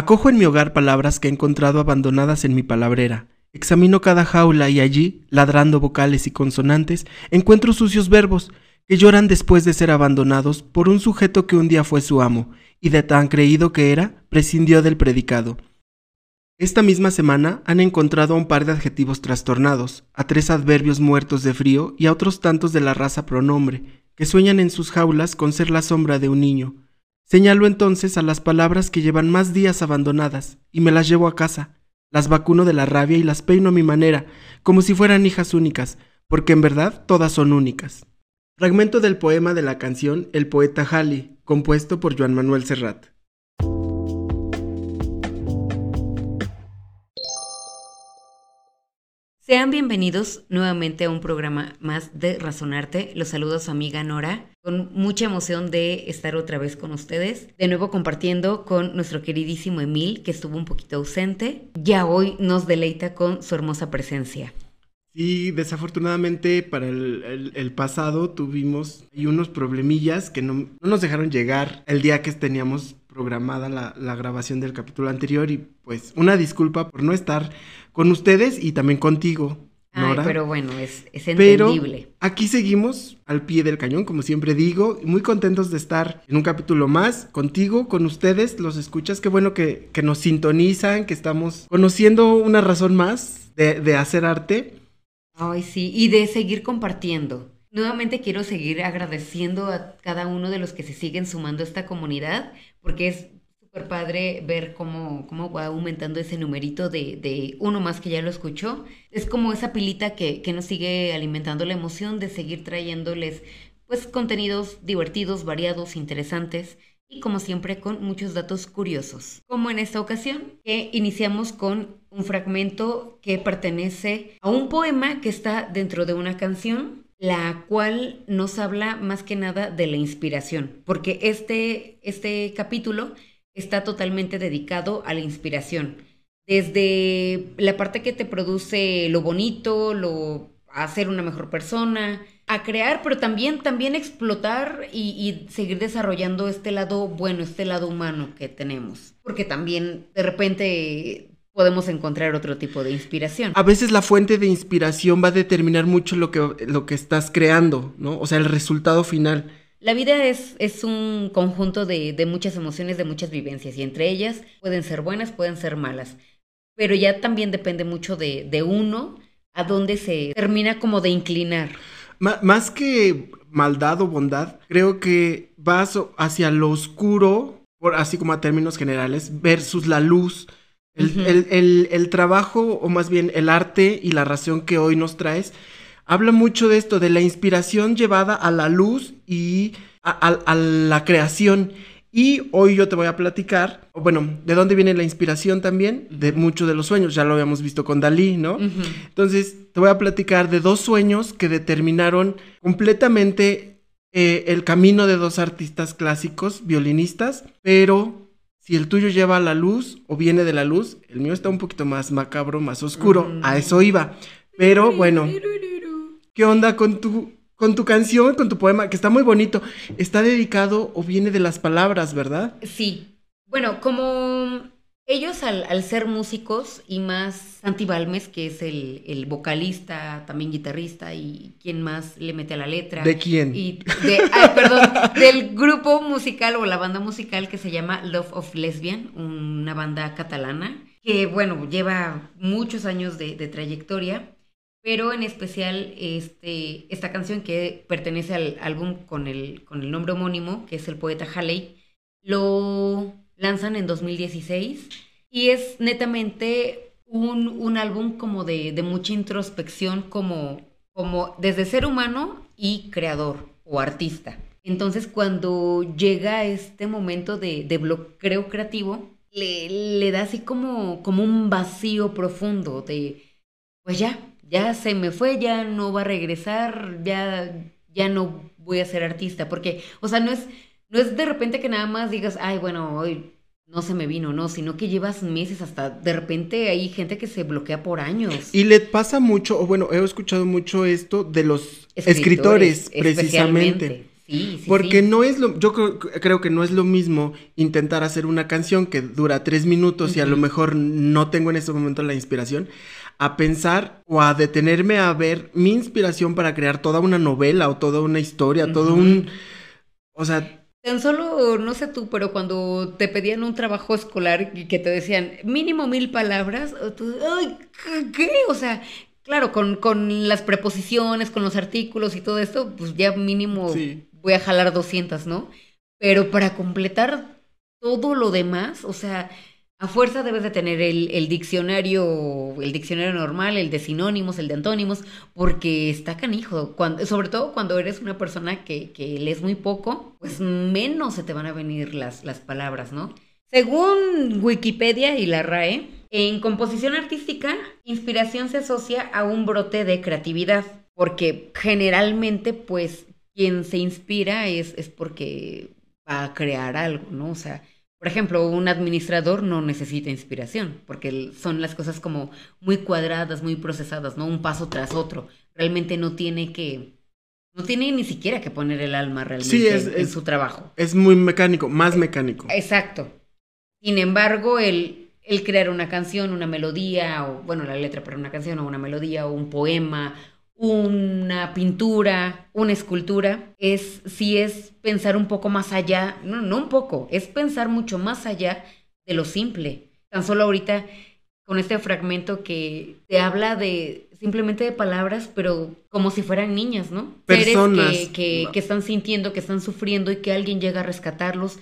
Acojo en mi hogar palabras que he encontrado abandonadas en mi palabrera. Examino cada jaula y allí, ladrando vocales y consonantes, encuentro sucios verbos que lloran después de ser abandonados por un sujeto que un día fue su amo, y de tan creído que era, prescindió del predicado. Esta misma semana han encontrado a un par de adjetivos trastornados, a tres adverbios muertos de frío y a otros tantos de la raza pronombre, que sueñan en sus jaulas con ser la sombra de un niño. Señalo entonces a las palabras que llevan más días abandonadas, y me las llevo a casa, las vacuno de la rabia y las peino a mi manera, como si fueran hijas únicas, porque en verdad todas son únicas. Fragmento del poema de la canción El poeta Halley, compuesto por Joan Manuel Serrat. Sean bienvenidos nuevamente a un programa más de Razonarte. Los saludo su amiga Nora, con mucha emoción de estar otra vez con ustedes. De nuevo compartiendo con nuestro queridísimo Emil, que estuvo un poquito ausente. Ya hoy nos deleita con su hermosa presencia. Sí, desafortunadamente para el, pasado tuvimos unos problemillas que no, nos dejaron llegar el día que teníamos programada la, grabación del capítulo anterior y pues una disculpa por no estar con ustedes y también contigo. Nora. pero bueno, es, es entendible. Pero aquí seguimos al pie del cañón, como siempre digo, muy contentos de estar en un capítulo más contigo, con ustedes, los escuchas. Qué bueno que, que nos sintonizan, que estamos conociendo una razón más de, de hacer arte. Ay, sí, y de seguir compartiendo. Nuevamente quiero seguir agradeciendo a cada uno de los que se siguen sumando a esta comunidad, porque es súper padre ver cómo, cómo va aumentando ese numerito de, de, uno más que ya lo escuchó. Es como esa pilita que, que nos sigue alimentando la emoción de seguir trayéndoles pues contenidos divertidos, variados, interesantes y como siempre con muchos datos curiosos. Como en esta ocasión, que iniciamos con un fragmento que pertenece a un poema que está dentro de una canción, la cual nos habla más que nada de la inspiración, porque este, este capítulo está totalmente dedicado a la inspiración. Desde la parte que te produce lo bonito, lo hacer una mejor persona, a crear, pero también, también explotar y, seguir desarrollando este lado bueno, este lado humano que tenemos. Porque también de repente podemos encontrar otro tipo de inspiración. A veces la fuente de inspiración va a determinar mucho lo que, lo que estás creando, ¿no? O sea, el resultado final. La vida es, es un conjunto de, de muchas emociones, de muchas vivencias, y entre ellas pueden ser buenas, pueden ser malas. Pero ya también depende mucho de, de uno a dónde se termina como de inclinar más que maldad o bondad, creo que vas hacia lo oscuro, por, así como a términos generales, versus la luz. El, trabajo, o más bien el arte y la ración que hoy nos traes, habla mucho de esto, de la inspiración llevada a la luz y a la creación. Y hoy yo te voy a platicar, bueno, de dónde viene la inspiración también, de muchos de los sueños, ya lo habíamos visto con Dalí, ¿no? Entonces, te voy a platicar de dos sueños que determinaron completamente eh, el camino de dos artistas clásicos, violinistas, pero si el tuyo lleva a la luz o viene de la luz, el mío está un poquito más macabro, más oscuro, a eso iba. Pero bueno, ¿qué onda con tu con tu canción, con tu poema, que está muy bonito, está dedicado o viene de las palabras, ¿verdad? Sí. Bueno, como ellos al, ser músicos y más Santi Balmes, que es el, vocalista, también guitarrista y quien más le mete a la letra. ¿De quién? Y de, ay, perdón, del grupo musical o la banda musical que se llama Love of Lesbian, una banda catalana que, bueno, lleva muchos años de, de trayectoria pero en especial este, esta canción que pertenece al álbum con el, con el nombre homónimo, que es el poeta Halley, lo lanzan en 2016 y es netamente un, un álbum como de, de, mucha introspección como, como desde ser humano y creador o artista. Entonces cuando llega este momento de, de bloqueo creativo, le, le da así como, como un vacío profundo de, pues ya, ya se me fue, ya no va a regresar, ya, ya no voy a ser artista, porque, o sea, no es, no es de repente que nada más digas, ay, bueno, hoy no se me vino, no, sino que llevas meses hasta de repente hay gente que se bloquea por años. Y le pasa mucho, o bueno, he escuchado mucho esto de los escritores, precisamente. Sí, sí, Porque sí. no es lo, yo creo, creo, que no es lo mismo intentar hacer una canción que dura tres minutos uh -huh. y a lo mejor no tengo en este momento la inspiración, a pensar o a detenerme a ver mi inspiración para crear toda una novela o toda una historia, uh -huh. todo un, o sea, Tan solo, no sé tú, pero cuando te pedían un trabajo escolar y que te decían mínimo mil palabras, tú, ay, ¿qué? O sea, claro, con, con, las preposiciones, con los artículos y todo esto, pues ya mínimo sí. voy a jalar 200, ¿no? Pero para completar todo lo demás, o sea, a fuerza debes de tener el, diccionario, el diccionario normal, el de sinónimos, el de antónimos, porque está canijo. Sobre todo cuando eres una persona que, lees muy poco, pues menos se te van a venir las, las palabras, ¿no? Según Wikipedia y la RAE, en composición artística, inspiración se asocia a un brote de creatividad, porque generalmente, pues, quien se inspira es, es porque va a crear algo, ¿no? O sea, por ejemplo, un administrador no necesita inspiración, porque son las cosas como muy cuadradas, muy procesadas, ¿no? Un paso tras otro. Realmente no tiene que, no tiene ni siquiera que poner el alma realmente sí, es, en, en su trabajo. Es muy mecánico, más mecánico. Exacto. Sin embargo, el, el crear una canción, una melodía, o bueno, la letra para una canción, o una melodía, o un poema, una pintura, una escultura, es sí es pensar un poco más allá, no, no un poco, es pensar mucho más allá de lo simple. Tan solo ahorita con este fragmento que te habla de simplemente de palabras, pero como si fueran niñas, ¿no? Personas. Seres que, que, que están sintiendo, que están sufriendo y que alguien llega a rescatarlos.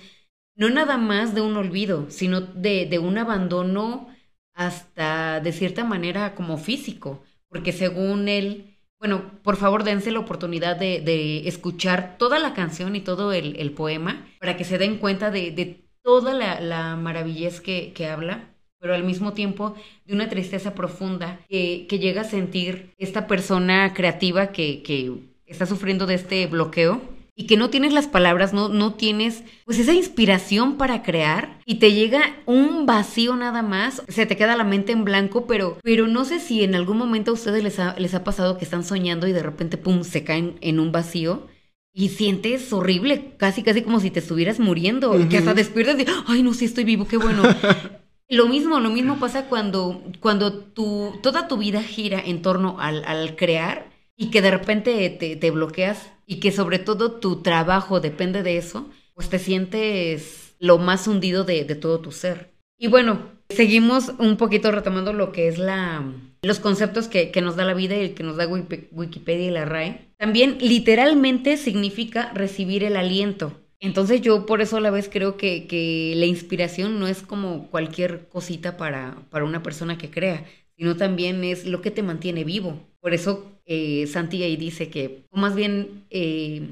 No nada más de un olvido, sino de, de un abandono hasta de cierta manera como físico, porque según él, bueno, por favor dense la oportunidad de, de escuchar toda la canción y todo el, el poema para que se den cuenta de, de toda la, la maravillez que, que, habla, pero al mismo tiempo de una tristeza profunda que, que llega a sentir esta persona creativa que, que está sufriendo de este bloqueo y que no tienes las palabras, no, no tienes pues esa inspiración para crear y te llega un vacío nada más, se te queda la mente en blanco, pero, pero no sé si en algún momento a ustedes les ha, les ha pasado que están soñando y de repente, pum, se caen en un vacío. Y sientes horrible, casi casi como si te estuvieras muriendo, uh -huh. que hasta despiertas y, ay, no, sí estoy vivo, qué bueno. lo mismo, lo mismo pasa cuando, cuando tu, toda tu vida gira en torno al, al crear y que de repente te, te bloqueas y que sobre todo tu trabajo depende de eso, pues te sientes lo más hundido de, todo tu ser. Y bueno, seguimos un poquito retomando lo que es la, los conceptos que, que nos da la vida y el que nos da Wikipedia y la RAE. También literalmente significa recibir el aliento. Entonces yo por eso a la vez creo que, que la inspiración no es como cualquier cosita para, para una persona que crea, sino también es lo que te mantiene vivo. Por eso eh, Santi ahí dice que, o más bien eh,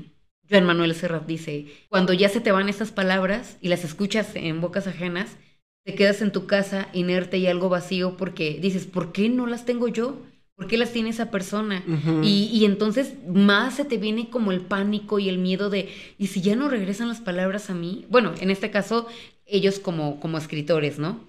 Joan Manuel Serrat dice, cuando ya se te van estas palabras y las escuchas en bocas ajenas, te quedas en tu casa inerte y algo vacío porque dices, ¿por qué no las tengo yo? ¿Por qué las tiene esa persona? Uh -huh. y, y, entonces más se te viene como el pánico y el miedo de, ¿y si ya no regresan las palabras a mí? Bueno, en este caso, ellos como, como escritores, ¿no?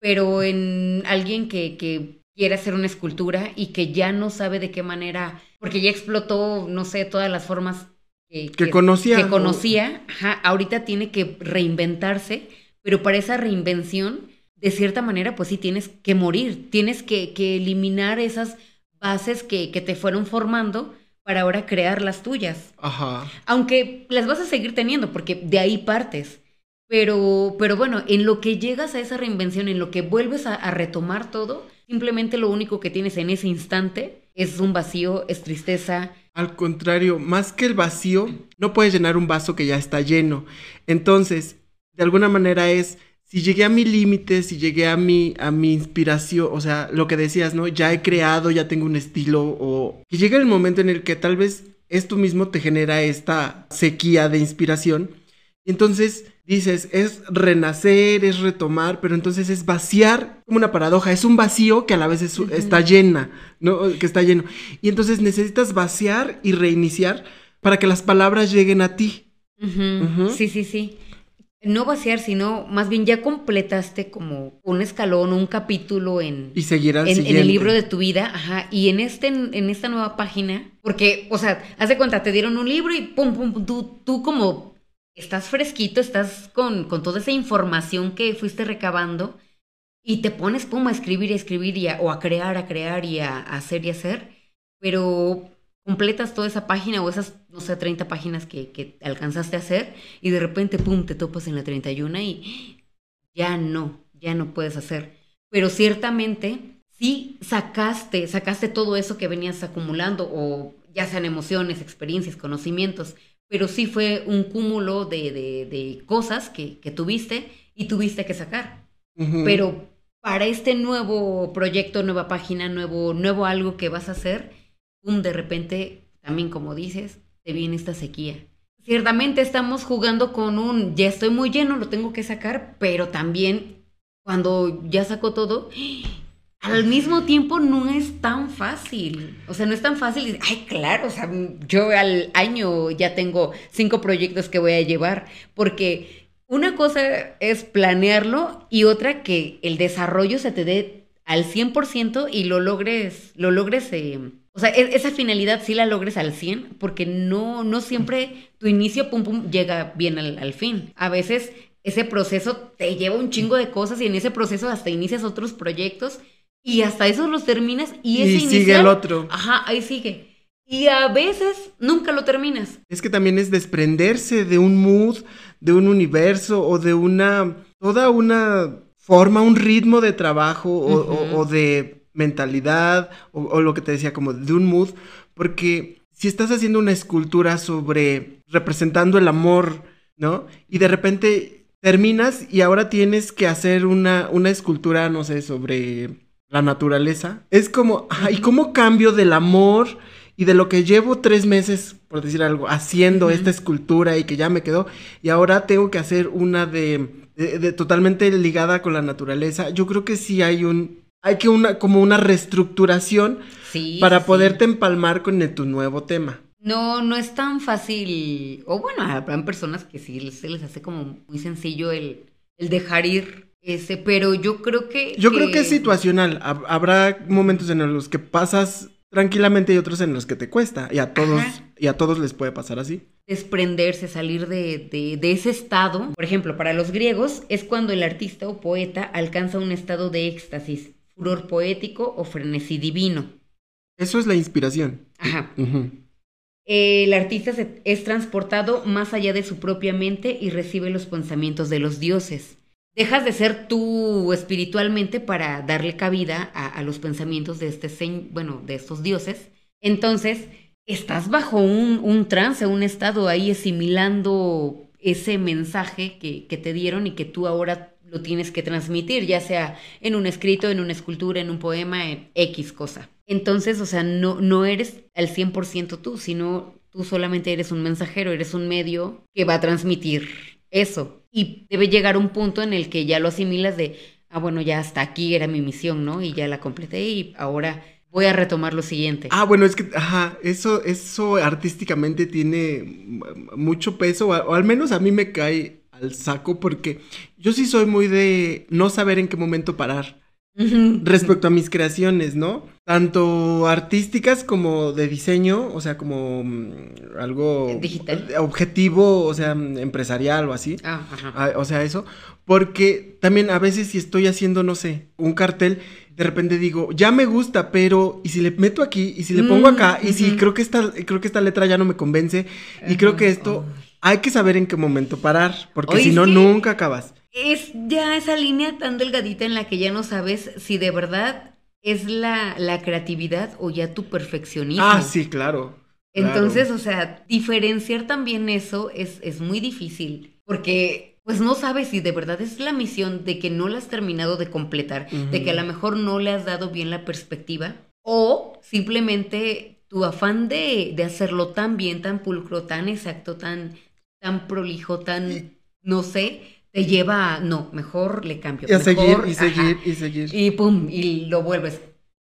Pero en alguien que, que quiere hacer una escultura y que ya no sabe de qué manera, porque ya explotó, no sé, todas las formas que, que, que conocía. Que conocía, ajá, ahorita tiene que reinventarse, pero para esa reinvención, de cierta manera, pues sí tienes que morir, tienes que, que eliminar esas bases que, que, te fueron formando para ahora crear las tuyas. Ajá. Aunque las vas a seguir teniendo, porque de ahí partes. Pero, pero bueno, en lo que llegas a esa reinvención, en lo que vuelves a, a retomar todo, simplemente lo único que tienes en ese instante es un vacío, es tristeza. Al contrario, más que el vacío, no puedes llenar un vaso que ya está lleno. Entonces, de alguna manera es, si llegué a mi límite, si llegué a mi, a mi inspiración, o sea, lo que decías, ¿no? Ya he creado, ya tengo un estilo, o que llega el momento en el que tal vez esto mismo te genera esta sequía de inspiración. Entonces dices, es renacer, es retomar, pero entonces es vaciar, como una paradoja, es un vacío que a la vez es, uh -huh. está llena, ¿no? Que está lleno. Y entonces necesitas vaciar y reiniciar para que las palabras lleguen a ti. Uh -huh. Uh -huh. Sí, sí, sí. no vaciar, sino más bien ya completaste como un escalón, un capítulo en, y seguir al en, en el libro de tu vida, ajá, y en este, en esta nueva página, porque, o sea, haz de cuenta, te dieron un libro y pum, pum tú, tú como estás fresquito, estás con, con toda esa información que fuiste recabando y te pones, pum, a escribir y escribir y a, o a crear, a crear y a, a hacer y hacer, pero completas toda esa página o esas, no sé, 30 páginas que, que, alcanzaste a hacer y de repente, pum, te topas en la 31 y ya no, ya no puedes hacer. Pero ciertamente sí sacaste, sacaste todo eso que venías acumulando o ya sean emociones, experiencias, conocimientos, pero sí fue un cúmulo de, de, de cosas que, que, tuviste y tuviste que sacar. Uh -huh. Pero para este nuevo proyecto, nueva página, nuevo, nuevo algo que vas a hacer, pum, de repente, también como dices, te viene esta sequía. Ciertamente estamos jugando con un, ya estoy muy lleno, lo tengo que sacar, pero también cuando ya sacó todo, al mismo tiempo no es tan fácil. O sea, no es tan fácil. Ay, claro, o sea, yo al año ya tengo cinco proyectos que voy a llevar, porque una cosa es planearlo y otra que el desarrollo se te dé al 100% y lo logres, lo logres, eh, o sea, esa finalidad sí la logres al 100, porque no, no siempre tu inicio, pum, pum, llega bien al fin. A veces ese proceso te lleva un chingo de cosas y en ese proceso hasta inicias otros proyectos y hasta esos los terminas y ese y inicial, sigue el otro. Ajá, ahí sigue. Y a veces nunca lo terminas. Es que también es desprenderse de un mood, de un universo o de una, toda una forma, un ritmo de trabajo o, uh -huh. o, o de mentalidad o, o, lo que te decía como de un mood, porque si estás haciendo una escultura sobre representando el amor, ¿no? Y de repente terminas y ahora tienes que hacer una, una escultura, no sé, sobre la naturaleza. Es como, ay, ¿cómo cambio del amor y de lo que llevo tres meses, por decir algo, haciendo uh -huh. esta escultura y que ya me quedó, y ahora tengo que hacer una de, de, de, totalmente ligada con la naturaleza? Yo creo que sí hay un, hay que una, como una reestructuración sí, para sí. poderte empalmar con el, tu nuevo tema. No, no es tan fácil, o bueno, habrán personas que sí se les hace como muy sencillo el, el dejar ir ese, pero yo creo que... Yo que... creo que es situacional. Habrá momentos en los que pasas tranquilamente y otros en los que te cuesta. Y a todos, y a todos les puede pasar así. Desprenderse, salir de, de, de, ese estado. Por ejemplo, para los griegos es cuando el artista o poeta alcanza un estado de éxtasis, furor poético o frenesí divino. Eso es la inspiración. Ajá. Uh -huh. El artista se, es transportado más allá de su propia mente y recibe los pensamientos de los dioses dejas de ser tú espiritualmente para darle cabida a, los pensamientos de este bueno de estos dioses. Entonces estás bajo un, trance un estado ahí asimilando ese mensaje que, que, te dieron y que tú ahora lo tienes que transmitir ya sea en un escrito en una escultura en un poema en x cosa. Entonces o sea no no eres al 100% tú sino tú solamente eres un mensajero eres un medio que va a transmitir eso y debe llegar un punto en el que ya lo asimilas de, ah, bueno, ya hasta aquí era mi misión, ¿no? Y ya la completé y ahora voy a retomar lo siguiente. Ah, bueno, es que, ajá, eso, eso artísticamente tiene mucho peso, o, al menos a mí me cae al saco porque yo sí soy muy de no saber en qué momento parar. Respecto a mis creaciones, ¿no? Tanto artísticas como de diseño, o sea, como um, algo digital, objetivo, o sea, empresarial o así. Ah, ajá. Ah, o sea, eso. Porque también a veces si estoy haciendo, no sé, un cartel, de repente digo, ya me gusta, pero y si le meto aquí, y si le pongo acá, mm, y uh -huh. si creo que esta, creo que esta letra ya no me convence, uh -huh. y creo que esto, oh. hay que saber en qué momento parar, porque si no, nunca acabas es ya esa línea tan delgadita en la que ya no sabes si de verdad es la, la creatividad o ya tu perfeccionismo. Ah, sí, claro. Entonces, o sea, diferenciar también eso es, es muy difícil, porque pues no sabes si de verdad es la misión de que no la has terminado de completar, uh -huh. de que a lo mejor no le has dado bien la perspectiva, o simplemente tu afán de, de hacerlo tan bien, tan pulcro, tan exacto, tan, tan prolijo, tan, no sé, te lleva a, no, mejor le cambio. Y a mejor, seguir, y ajá, seguir, y seguir. Y pum, y lo vuelves.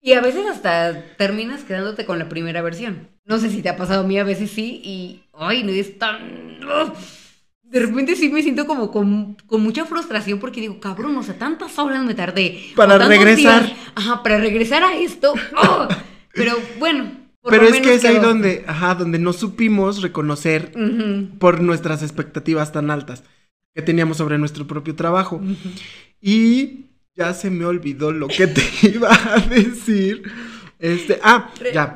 Y a veces hasta terminas quedándote con la primera versión. No sé si te ha pasado a mí, a veces sí, y, ay, no es tan... de repente sí me siento como con, mucha frustración porque digo, cabrón, o sea, tantas horas me tardé. Para regresar. ajá, para regresar a esto. ¡oh! Pero bueno. Pero es que es ahí donde, ajá, donde no supimos reconocer por nuestras expectativas tan altas que teníamos sobre nuestro propio trabajo. Y ya se me olvidó lo que te iba a decir. Este, ah, ya.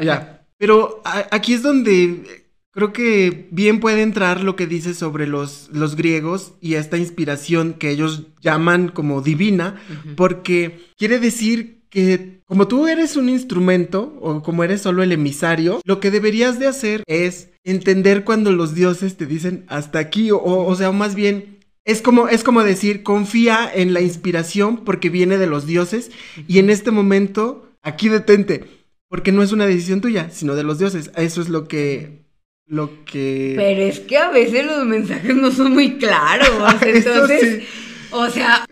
Ya. Pero aquí es donde creo que bien puede entrar lo que dices sobre los, los griegos y esta inspiración que ellos llaman como divina, porque quiere decir que como tú eres un instrumento o como eres solo el emisario, lo que deberías de hacer es entender cuando los dioses te dicen hasta aquí o, o sea, más bien es como, es como decir, confía en la inspiración porque viene de los dioses y en este momento, aquí detente, porque no es una decisión tuya, sino de los dioses. Eso es lo que, lo que... Pero es que a veces los mensajes no son muy claros, entonces... O sea...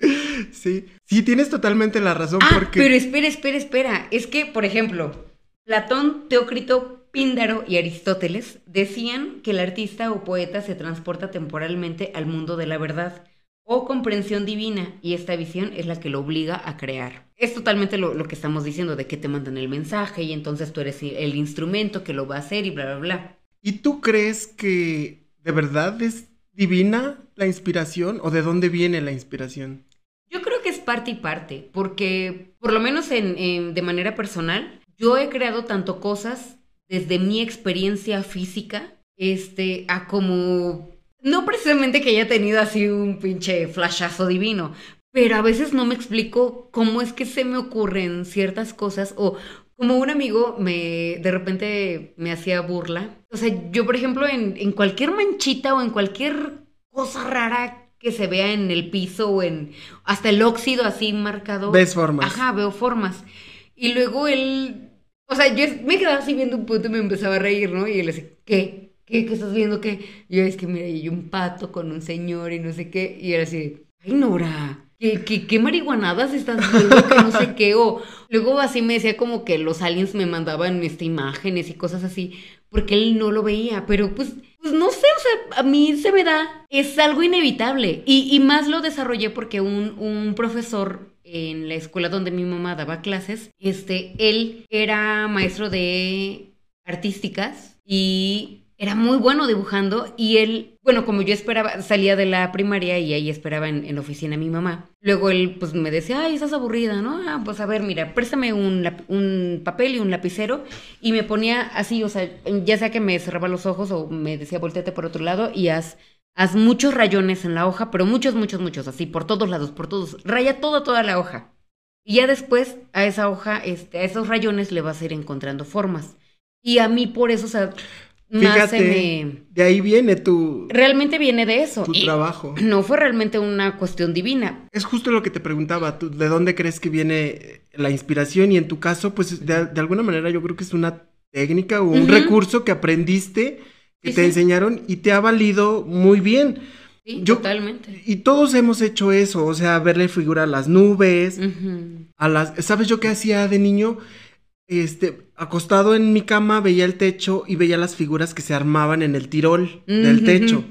Sí, sí, tienes totalmente la razón ah, Pero espera, espera, espera. Es que, por ejemplo, Platón, Teócrito, Píndaro y Aristóteles decían que el artista o poeta se transporta temporalmente al mundo de la verdad o comprensión divina y esta visión es la que lo obliga a crear. Es totalmente lo, que estamos diciendo, de que te mandan el mensaje y entonces tú eres el instrumento que lo va a hacer y bla, bla, bla. ¿Y tú crees que de verdad es divina la inspiración o de dónde viene la inspiración? Yo creo que es parte y parte, porque por lo menos en, de manera personal, yo he creado tanto cosas desde mi experiencia física, este, a como, no precisamente que haya tenido así un pinche flashazo divino, pero a veces no me explico cómo es que se me ocurren ciertas cosas o como un amigo me de repente me hacía burla. O sea, yo por ejemplo en, en cualquier manchita o en cualquier cosa rara que se vea en el piso o en hasta el óxido así marcado. Ves formas. Ajá, veo formas. Y luego él o sea, yo me quedaba así viendo un punto y me empezaba a reír, ¿no? Y él decía, ¿qué? ¿Qué? ¿Qué estás viendo? ¿Qué? Y yo, es que mira, hay un pato con un señor y no sé qué. Y él así, ay, Nora, ¿qué, qué, qué marihuanadas estás viendo? Que no sé qué. O luego así me decía como que los aliens me mandaban este, imágenes y cosas así, porque él no lo veía. Pero pues, pues no sé, o sea, a mí se me da, es algo inevitable. Y, y más lo desarrollé porque un, un profesor en la escuela donde mi mamá daba clases, este, él era maestro de artísticas y era muy bueno dibujando y él, bueno, como yo esperaba, salía de la primaria y ahí esperaba en, la oficina a mi mamá. Luego él pues me decía, ay, estás aburrida, ¿no? Ah, pues a ver, mira, préstame un, un papel y un lapicero y me ponía así, o sea, ya sea que me cerraba los ojos o me decía, volteate por otro lado y haz Haz muchos rayones en la hoja, pero muchos, muchos, muchos, así, por todos lados, por todos. Raya toda, toda la hoja. Y ya después a esa hoja, este, a esos rayones le vas a ir encontrando formas. Y a mí por eso, o sea, Fíjate, de ahí viene tu... Realmente viene de eso. Tu trabajo. No fue realmente una cuestión divina. Es justo lo que te preguntaba, ¿tú, ¿de dónde crees que viene la inspiración? Y en tu caso, pues de, alguna manera yo creo que es una técnica o un recurso que aprendiste que te enseñaron y te ha valido muy bien. Sí, totalmente. Y todos hemos hecho eso, o sea, verle figura a las nubes, a las... ¿Sabes yo qué hacía de niño? Este, acostado en mi cama, veía el techo y veía las figuras que se armaban en el tirol del techo.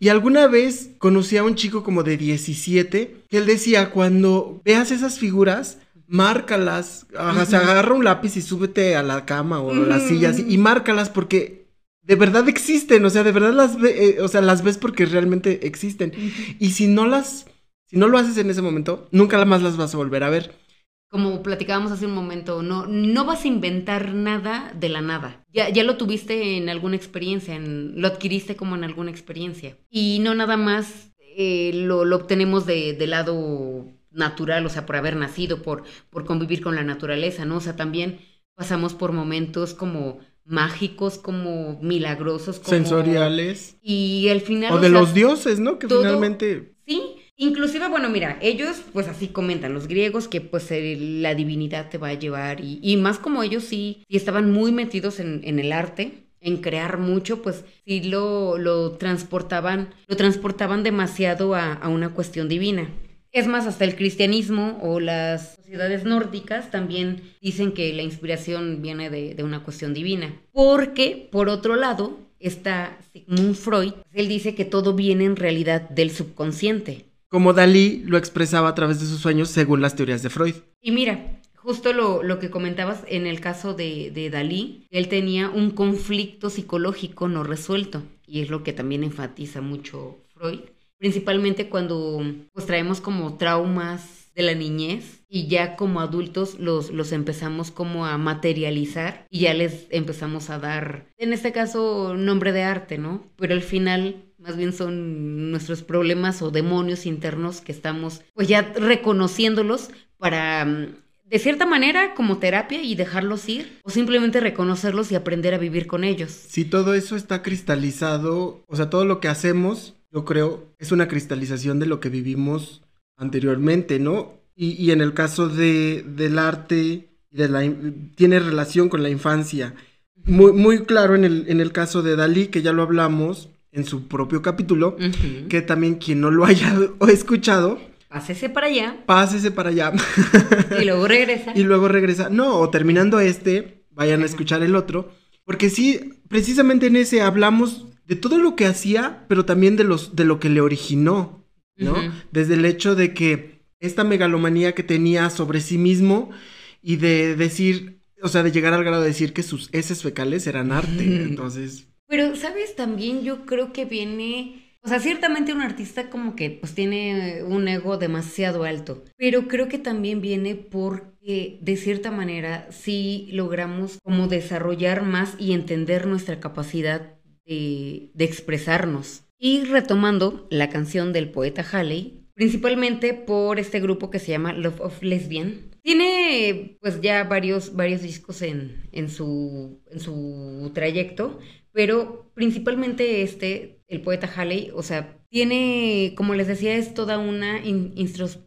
Y alguna vez conocí a un chico como de 17 que él decía, cuando veas esas figuras, márcalas, o sea, agarra un lápiz y súbete a la cama o a las sillas y márcalas porque de verdad existen, o sea, de verdad las ve, eh, o sea, las ves porque realmente existen. Y si no las, si no lo haces en ese momento, nunca más las vas a volver a ver. Como platicábamos hace un momento, no, no vas a inventar nada de la nada. Ya, ya lo tuviste en alguna experiencia, en, lo adquiriste como en alguna experiencia. Y no nada más eh, lo, lo, obtenemos de, de, lado natural, o sea, por haber nacido, por, por convivir con la naturaleza, ¿no? O sea, también pasamos por momentos como mágicos, como milagrosos, como... sensoriales. Y al final... O, de los dioses, ¿no? Que finalmente... Sí, inclusive, bueno, mira, ellos pues así comentan, los griegos, que pues la divinidad te va a llevar y, y más como ellos sí, y estaban muy metidos en, en el arte, en crear mucho, pues sí lo, lo transportaban, lo transportaban demasiado a, a una cuestión divina. Es más, hasta el cristianismo o las sociedades nórdicas también dicen que la inspiración viene de, una cuestión divina. Porque, por otro lado, está Sigmund Freud, él dice que todo viene en realidad del subconsciente. Como Dalí lo expresaba a través de sus sueños según las teorías de Freud. Y mira, justo lo, lo que comentabas en el caso de, de Dalí, él tenía un conflicto psicológico no resuelto, y es lo que también enfatiza mucho Freud, principalmente cuando pues traemos como traumas de la niñez y ya como adultos los, los empezamos como a materializar y ya les empezamos a dar, en este caso, nombre de arte, ¿no? Pero al final más bien son nuestros problemas o demonios internos que estamos pues ya reconociéndolos para mm, de cierta manera como terapia y dejarlos ir o simplemente reconocerlos y aprender a vivir con ellos. Si todo eso está cristalizado, o sea, todo lo que hacemos, yo creo, es una cristalización de lo que vivimos anteriormente, ¿no? Y, en el caso de, del arte, de la, tiene relación con la infancia. Muy, muy claro en el, en el caso de Dalí, que ya lo hablamos en su propio capítulo, que también quien no lo haya escuchado, Pásese para allá. Pásese para allá. y luego regresa. y luego regresa. No, o terminando este, vayan a escuchar el otro. Porque sí, precisamente en ese hablamos de todo lo que hacía, pero también de, los, de lo que le originó, ¿no? Desde el hecho de que esta megalomanía que tenía sobre sí mismo y de decir, o sea, de llegar al grado de decir que sus heces fecales eran arte. Entonces. Pero, ¿sabes? También yo creo que viene o sea, ciertamente un artista como que pues tiene un ego demasiado alto, pero creo que también viene porque de cierta manera sí logramos como desarrollar más y entender nuestra capacidad de, expresarnos. Y retomando la canción del poeta Halley, principalmente por este grupo que se llama Love of Lesbian, tiene pues ya varios, varios discos en, en, su, en su trayecto, pero principalmente este, el poeta Halley, o sea, tiene, como les decía, es toda una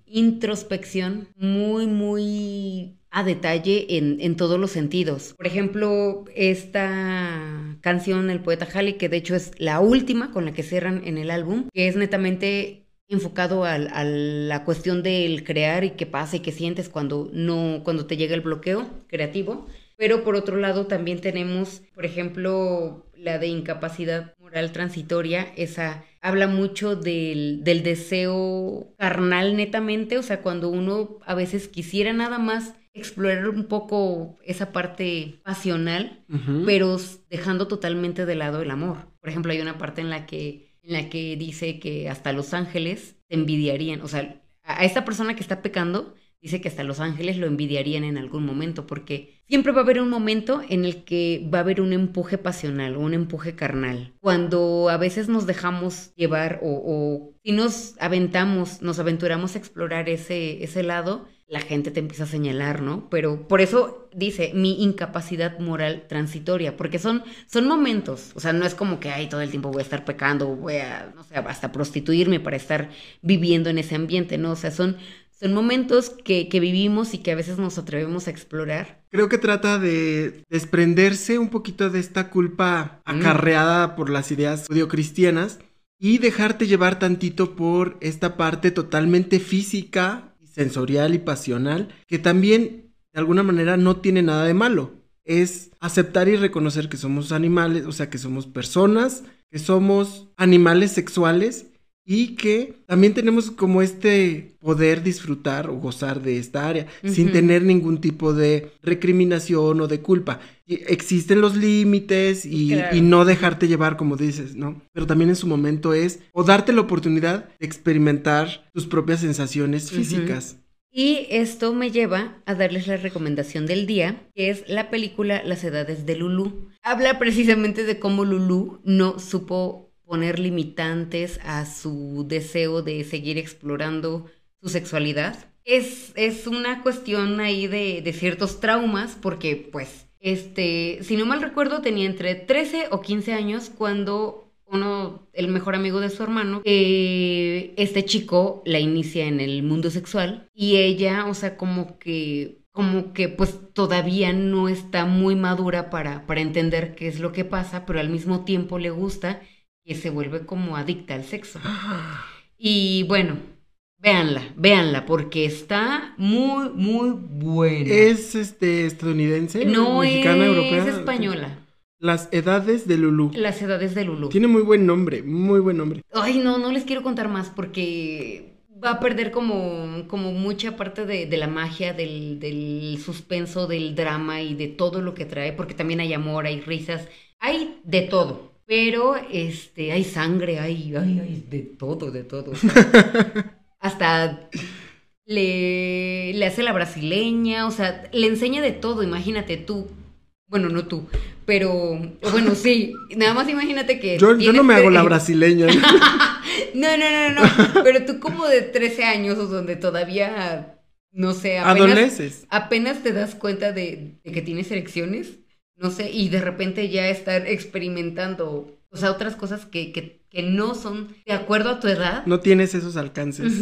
introspección muy, muy a detalle en, en, todos los sentidos. Por ejemplo, esta canción, El Poeta Halley, que de hecho es la última con la que cierran en el álbum, que es netamente enfocado a, a, la cuestión del crear y qué pasa y qué sientes cuando no, cuando te llega el bloqueo creativo. Pero por otro lado también tenemos, por ejemplo, la de incapacidad moral transitoria, esa habla mucho del, del, deseo carnal netamente, o sea, cuando uno a veces quisiera nada más explorar un poco esa parte pasional, pero dejando totalmente de lado el amor. Por ejemplo, hay una parte en la que, en la que dice que hasta los ángeles te envidiarían, o sea, a esta persona que está pecando, dice que hasta los ángeles lo envidiarían en algún momento, porque siempre va a haber un momento en el que va a haber un empuje pasional o un empuje carnal. Cuando a veces nos dejamos llevar o, o si nos aventamos, nos aventuramos a explorar ese, ese lado, la gente te empieza a señalar, ¿no? Pero por eso dice mi incapacidad moral transitoria, porque son, son momentos, o sea, no es como que, ay, todo el tiempo voy a estar pecando, voy a, no sé, hasta prostituirme para estar viviendo en ese ambiente, ¿no? O sea, son, son momentos que, que, vivimos y que a veces nos atrevemos a explorar. Creo que trata de desprenderse un poquito de esta culpa mm. acarreada por las ideas judio-cristianas y dejarte llevar tantito por esta parte totalmente física, sensorial y pasional, que también de alguna manera no tiene nada de malo. Es aceptar y reconocer que somos animales, o sea, que somos personas, que somos animales sexuales y que también tenemos como este poder disfrutar o gozar de esta área sin tener ningún tipo de recriminación o de culpa. existen los límites y, no dejarte llevar como dices, ¿no? Pero también en su momento es o darte la oportunidad de experimentar tus propias sensaciones físicas. Y esto me lleva a darles la recomendación del día, que es la película Las edades de Lulu. Habla precisamente de cómo Lulu no supo poner limitantes a su deseo de seguir explorando su sexualidad. Es, es una cuestión ahí de, de, ciertos traumas, porque pues, este, si no mal recuerdo, tenía entre 13 o 15 años cuando uno, el mejor amigo de su hermano, eh, este chico la inicia en el mundo sexual y ella, o sea, como que como que pues todavía no está muy madura para, para entender qué es lo que pasa, pero al mismo tiempo le gusta que se vuelve como adicta al sexo. Y bueno, véanla, véanla, porque está muy, muy buena. ¿Es este estadounidense? No, mexicana, es europea? española. Las edades de Lulú. Las edades de Lulú. Tiene muy buen nombre, muy buen nombre. Ay, no, no les quiero contar más porque va a perder como, como mucha parte de, de la magia, del, del suspenso, del drama y de todo lo que trae, porque también hay amor, hay risas, hay de todo. Pero este, hay sangre, hay, hay, hay de todo, de todo. o sea, hasta le, le hace la brasileña, o sea, le enseña de todo, imagínate tú. Bueno, no tú, pero bueno, sí, nada más imagínate que... Yo, no me hago la brasileña. No, no, no, no, pero tú como de 13 años, o donde todavía, no sé, apenas, apenas te das cuenta de, de que tienes erecciones, no sé, y de repente ya estar experimentando, o sea, otras cosas que, que, que no son de acuerdo a tu edad. No tienes esos alcances.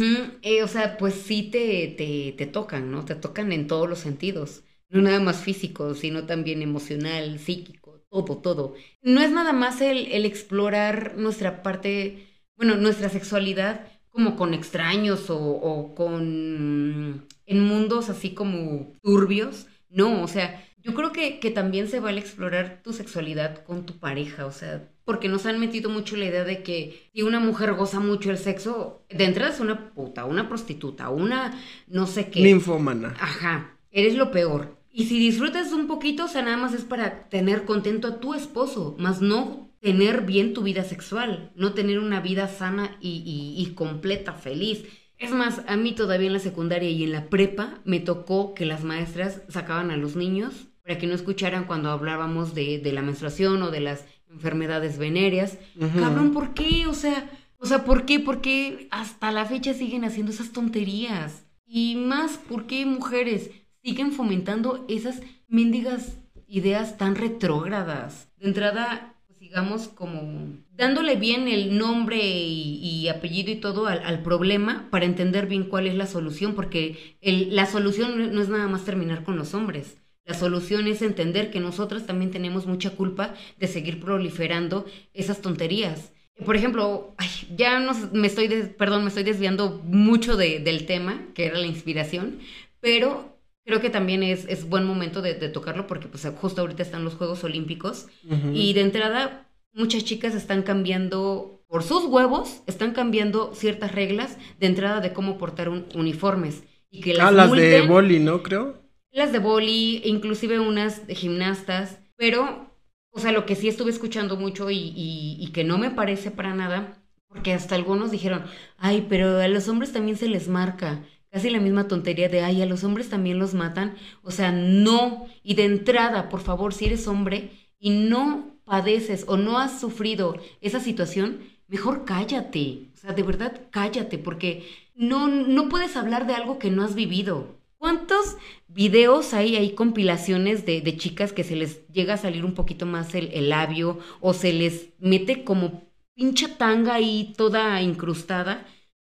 Eh, o sea, pues sí te, te, te tocan, ¿no? Te tocan en todos los sentidos. No nada más físico, sino también emocional, psíquico, todo, todo. No es nada más el, el explorar nuestra parte, bueno, nuestra sexualidad como con extraños o, o con en mundos así como turbios. No, o sea, yo creo que, que también se vale explorar tu sexualidad con tu pareja, o sea, porque nos han metido mucho la idea de que si una mujer goza mucho el sexo, de entrada es una puta, una prostituta, una no sé qué. Ninfómana. Ajá, eres lo peor. Y si disfrutas un poquito, o sea, nada más es para tener contento a tu esposo, más no tener bien tu vida sexual, no tener una vida sana y, y- y completa, feliz. Es más, a mí todavía en la secundaria y en la prepa me tocó que las maestras sacaban a los niños para que no escucharan cuando hablábamos de, de la menstruación o de las enfermedades venéreas. Cabrón, ¿por qué? O sea, o sea, ¿por qué? ¿Por qué hasta la fecha siguen haciendo esas tonterías? Y más, ¿por qué mujeres siguen fomentando esas mendigas ideas tan retrógradas? De entrada, pues digamos como dándole bien el nombre y, y apellido y todo al, al problema para entender bien cuál es la solución, porque el- la solución no es nada más terminar con los hombres. La solución es entender que nosotras también tenemos mucha culpa de seguir proliferando esas tonterías. Por ejemplo, ay, ya nos- me estoy, des- perdón, me estoy desviando mucho de- del tema, que era la inspiración, pero creo que también es, es buen momento de, de tocarlo porque pues, justo ahorita están los Juegos Olímpicos y de entrada muchas chicas están cambiando, por sus huevos, están cambiando ciertas reglas de entrada de cómo portar un, uniformes. Y que las ah, las de boli, ¿no? Creo. Las de boli, inclusive unas de gimnastas, pero, o sea, lo que sí estuve escuchando mucho y, y- y que no me parece para nada, porque hasta algunos dijeron, ay, pero a los hombres también se les marca. Casi la misma tontería de, ay, a los hombres también los matan. O sea, no. Y de entrada, por favor, si eres hombre y no padeces o no has sufrido esa situación, mejor cállate. O sea, de verdad, cállate, porque no, no puedes hablar de algo que no has vivido. ¿Cuántos videos hay, hay compilaciones de, chicas que se les llega a salir un poquito más el, el labio o se les mete como pinche tanga ahí toda incrustada?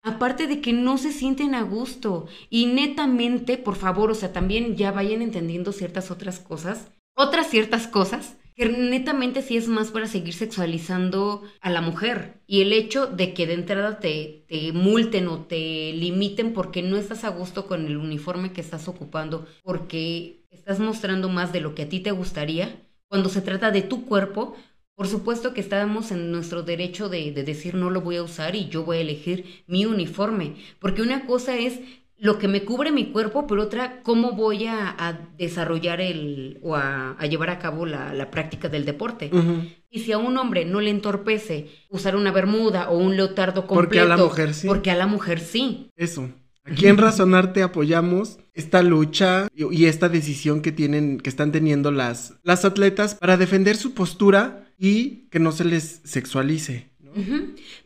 Aparte de que no se sienten a gusto. Y netamente, por favor, o sea, también ya vayan entendiendo ciertas otras cosas, otras ciertas cosas, que netamente sí es más para seguir sexualizando a la mujer. Y el hecho de que de entrada te, te multen o te limiten porque no estás a gusto con el uniforme que estás ocupando, porque estás mostrando más de lo que a ti te gustaría, cuando se trata de tu cuerpo, por supuesto que estábamos en nuestro derecho de, de decir no lo voy a usar y yo voy a elegir mi uniforme, porque una cosa es lo que me cubre mi cuerpo, pero otra, cómo voy a, a desarrollar el o a, a llevar a cabo la, la práctica del deporte. Y si a un hombre no le entorpece usar una bermuda o un leotardo completo, Porque a la mujer sí. porque a la mujer sí. Eso. Aquí en Razonarte apoyamos esta lucha y, y esta decisión que tienen, que están teniendo las, las atletas para defender su postura y que no se les sexualice.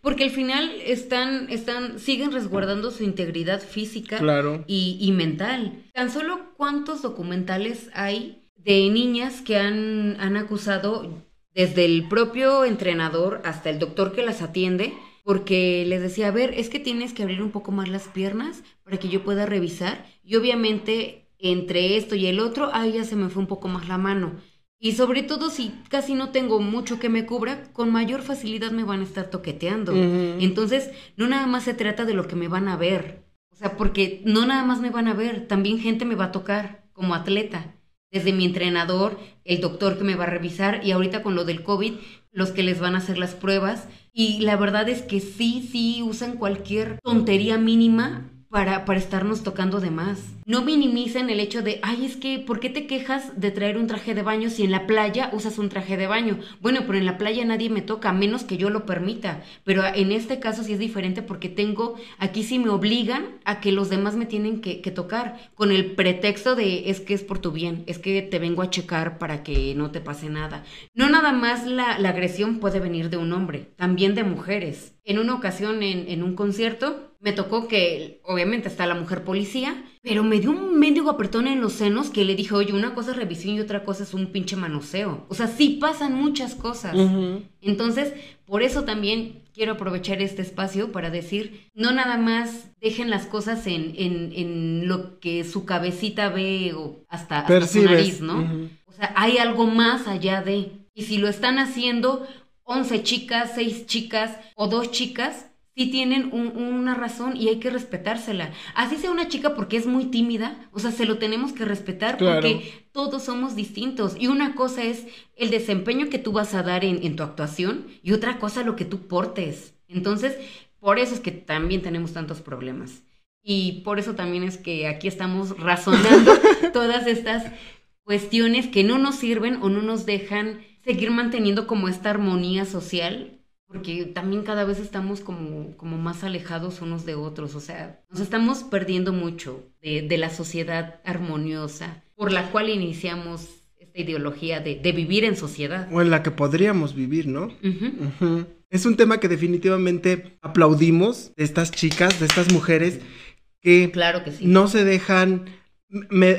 Porque al final están, están, siguen resguardando su integridad física Claro. y, y mental. Tan solo cuántos documentales hay de niñas que han, han acusado desde el propio entrenador hasta el doctor que las atiende, porque les decía, a ver, es que tienes que abrir un poco más las piernas para que yo pueda revisar. Y obviamente entre esto y el otro, ahí ya se me fue un poco más la mano. Y sobre todo si casi no tengo mucho que me cubra, con mayor facilidad me van a estar toqueteando. Entonces, no nada más se trata de lo que me van a ver. O sea, porque no nada más me van a ver, también gente me va a tocar como atleta. desde mi entrenador, el doctor que me va a revisar y ahorita con lo del COVID, los que les van a hacer las pruebas. Y la verdad es que sí, sí usan cualquier tontería mínima para, para estarnos tocando de más. No minimicen el hecho de, ay, es que, ¿por qué te quejas de traer un traje de baño si en la playa usas un traje de baño? Bueno, pero en la playa nadie me toca, a menos que yo lo permita. Pero en este caso sí es diferente porque tengo, aquí sí me obligan a que los demás me tienen que, tocar, con el pretexto de, es que es por tu bien, es que te vengo a checar para que no te pase nada. No nada más la, la agresión puede venir de un hombre, también de mujeres. En una ocasión en, en un concierto, me tocó que, obviamente está la mujer policía, pero me dio un mendigo apretón en los senos que le dije, oye, una cosa es revisión y otra cosa es un pinche manoseo. O sea, sí pasan muchas cosas. Entonces, por eso también quiero aprovechar este espacio para decir, no nada más dejen las cosas en, en, en lo que su cabecita ve o hasta, hasta su nariz, ¿no? O sea, hay algo más allá de... Y si lo están haciendo 11 chicas, 6 chicas o dos chicas, sí tienen una razón y hay que respetársela. Así sea una chica porque es muy tímida, o sea, se lo tenemos que respetar porque todos somos distintos. Y una cosa es el desempeño que tú vas a dar en, en, tu actuación y otra cosa lo que tú portes. Entonces, por eso es que también tenemos tantos problemas. Y por eso también es que aquí estamos razonando todas estas cuestiones que no nos sirven o no nos dejan seguir manteniendo como esta armonía social porque también cada vez estamos como, como más alejados unos de otros, o sea, nos estamos perdiendo mucho de, de la sociedad armoniosa por la cual iniciamos esta ideología de, de, vivir en sociedad. O en la que podríamos vivir, ¿no? Uh -huh. Uh -huh. Es un tema que definitivamente aplaudimos de estas chicas, de estas mujeres que, claro que sí. no se dejan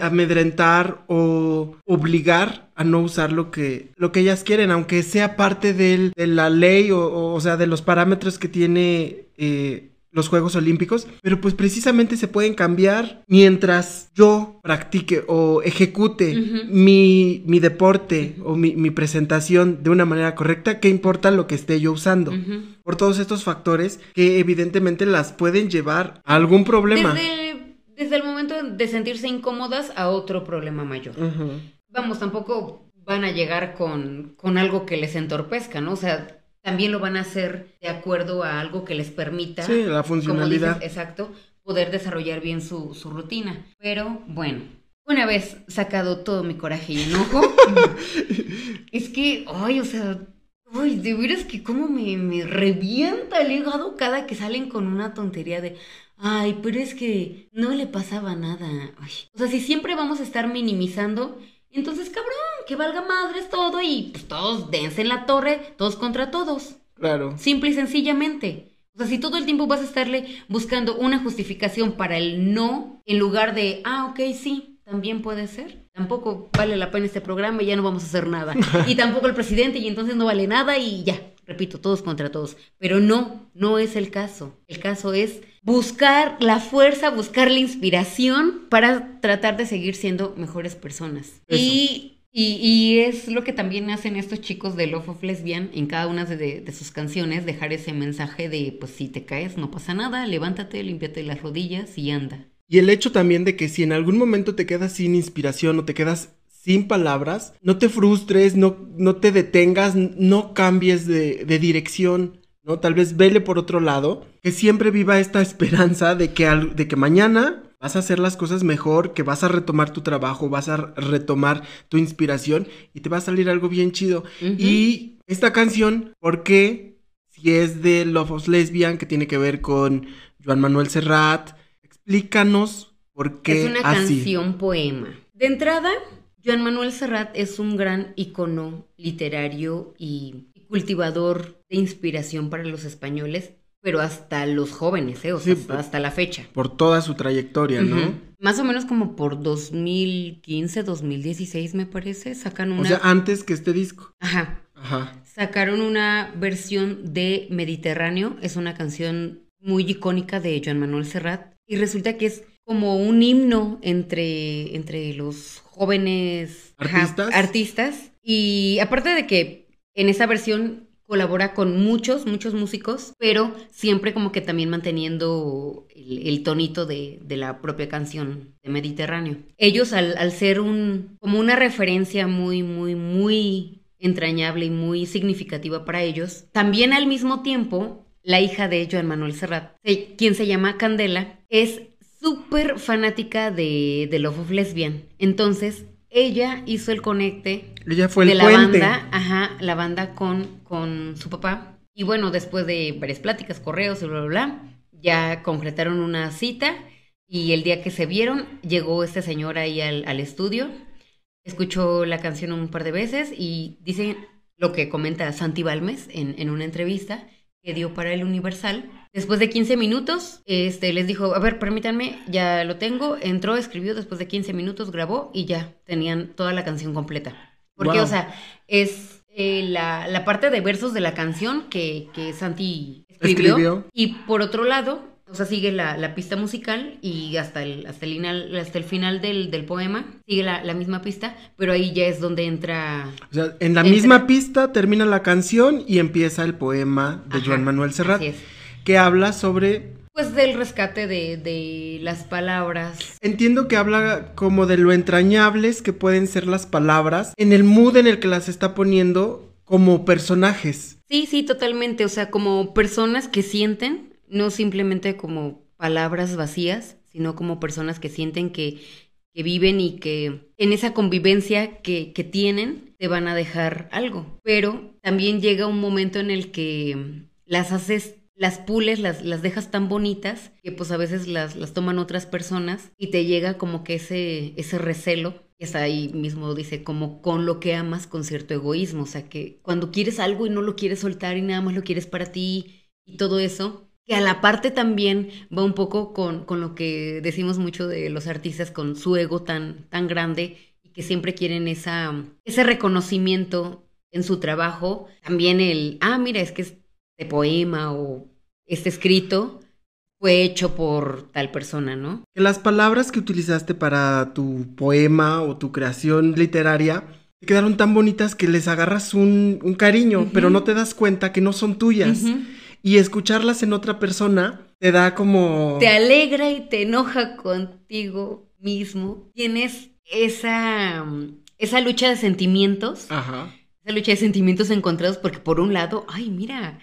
amedrentar o obligar a no usar lo que, lo que ellas quieren, aunque sea parte del, de la ley o, o, sea, de los parámetros que tiene eh, los Juegos Olímpicos, pero pues precisamente se pueden cambiar mientras yo practique o ejecute uh -huh. mi, mi, deporte o mi, mi, presentación de una manera correcta, ¿qué importa lo que esté yo usando? Uh -huh. Por todos estos factores que evidentemente las pueden llevar a algún problema. Desde desde el momento de sentirse incómodas a otro problema mayor. Uh -huh. Vamos, tampoco van a llegar con, con algo que les entorpezca, ¿no? O sea, también lo van a hacer de acuerdo a algo que les permita. Sí, la funcionalidad. Dices, exacto, poder desarrollar bien su, su rutina. Pero bueno, una vez sacado todo mi coraje y enojo, es que, ay, o sea, Uy, de veras que cómo me, me revienta el hígado cada que salen con una tontería de, ay, pero es que no le pasaba nada. Ay. O sea, si siempre vamos a estar minimizando, entonces cabrón, que valga madres todo y pues todos dense en la torre, todos contra todos. Claro. Simple y sencillamente. O sea, si todo el tiempo vas a estarle buscando una justificación para el no, en lugar de, ah, ok, sí, también puede ser tampoco vale la pena este programa y ya no vamos a hacer nada. Y tampoco el presidente y entonces no vale nada y ya, repito, todos contra todos. Pero no, no es el caso. El caso es buscar la fuerza, buscar la inspiración para tratar de seguir siendo mejores personas. Y, y, y, es lo que también hacen estos chicos de Love of Lesbian en cada una de, de sus canciones, dejar ese mensaje de, pues si te caes, no pasa nada, levántate, límpiate las rodillas y anda. Y el hecho también de que si en algún momento te quedas sin inspiración o te quedas sin palabras, no te frustres, no, no te detengas, no cambies de, de, dirección, ¿no? Tal vez vele por otro lado, que siempre viva esta esperanza de que, al, de que mañana vas a hacer las cosas mejor, que vas a retomar tu trabajo, vas a retomar tu inspiración y te va a salir algo bien chido. Uh -huh. Y esta canción, ¿por qué? Si es de Love of Lesbian, que tiene que ver con Joan Manuel Serrat, explícanos por qué Es una así. canción poema. De entrada, Joan Manuel Serrat es un gran icono literario y cultivador de inspiración para los españoles, pero hasta los jóvenes, ¿eh? o sea, sí, hasta la fecha. Por toda su trayectoria, ¿no? Uh -huh. Más o menos como por 2015, 2016 me parece, sacan una... O sea, antes que este disco. Ajá. Ajá. Sacaron una versión de Mediterráneo, es una canción muy icónica de Joan Manuel Serrat, y resulta que es como un himno entre, entre los jóvenes artistas. Artistas. Y aparte de que en esa versión colabora con muchos, muchos músicos, pero siempre como que también manteniendo el, tonito de, la propia canción de Mediterráneo. Ellos al, al ser un, como una referencia muy, muy, muy entrañable y muy significativa para ellos, también al mismo tiempo la hija de Joan Manuel Serrat, quien se llama Candela, es súper fanática de, de Love of Lesbian. Entonces, ella hizo el conecte ella fue de la puente. banda, ajá, la banda con, con su papá. Y bueno, después de varias pláticas, correos y bla, bla, bla, ya concretaron una cita y el día que se vieron, llegó este señor ahí al, al estudio, escuchó la canción un par de veces y dice lo que comenta Santi Balmes en, en una entrevista que dio para el Universal. Después de 15 minutos, este, les dijo, a ver, permítanme, ya lo tengo. Entró, escribió, después de 15 minutos grabó y ya tenían toda la canción completa. Porque, Wow. o sea, es eh, la, la parte de versos de la canción que, que Santi escribió, Escribió. Y por otro lado, o sea, sigue la, la pista musical y hasta el, hasta el, final, hasta el final del, del poema sigue la, la misma pista, pero ahí ya es donde entra... O sea, en la Entra- misma pista termina la canción y empieza el poema de Ajá, Joan Manuel Serrat, así es. Que habla sobre... Pues del rescate de, de las palabras. Entiendo que habla como de lo entrañables que pueden ser las palabras en el mood en el que las está poniendo como personajes. Sí, sí, totalmente. O sea, como personas que sienten, no simplemente como palabras vacías, sino como personas que sienten que, que viven y que en esa convivencia que, que tienen te van a dejar algo. Pero también llega un momento en el que las haces, las pules, las, las dejas tan bonitas que pues a veces las, las toman otras personas y te llega como que ese, ese recelo que está ahí mismo dice como con lo que amas con cierto egoísmo, o sea que cuando quieres algo y no lo quieres soltar y nada más lo quieres para ti y todo eso, que a la parte también va un poco con, con lo que decimos mucho de los artistas con su ego tan, tan grande y que siempre quieren esa, ese reconocimiento en su trabajo, también el, ah, mira, es que este poema o este escrito fue hecho por tal persona, ¿no? Las palabras que utilizaste para tu poema o tu creación literaria te quedaron tan bonitas que les agarras un, un cariño, pero no te das cuenta que no son tuyas. Y escucharlas en otra persona te da como... te alegra y te enoja contigo mismo. Tienes esa, esa lucha de sentimientos, Ajá. esa lucha de sentimientos encontrados, porque por un lado, ay, mira,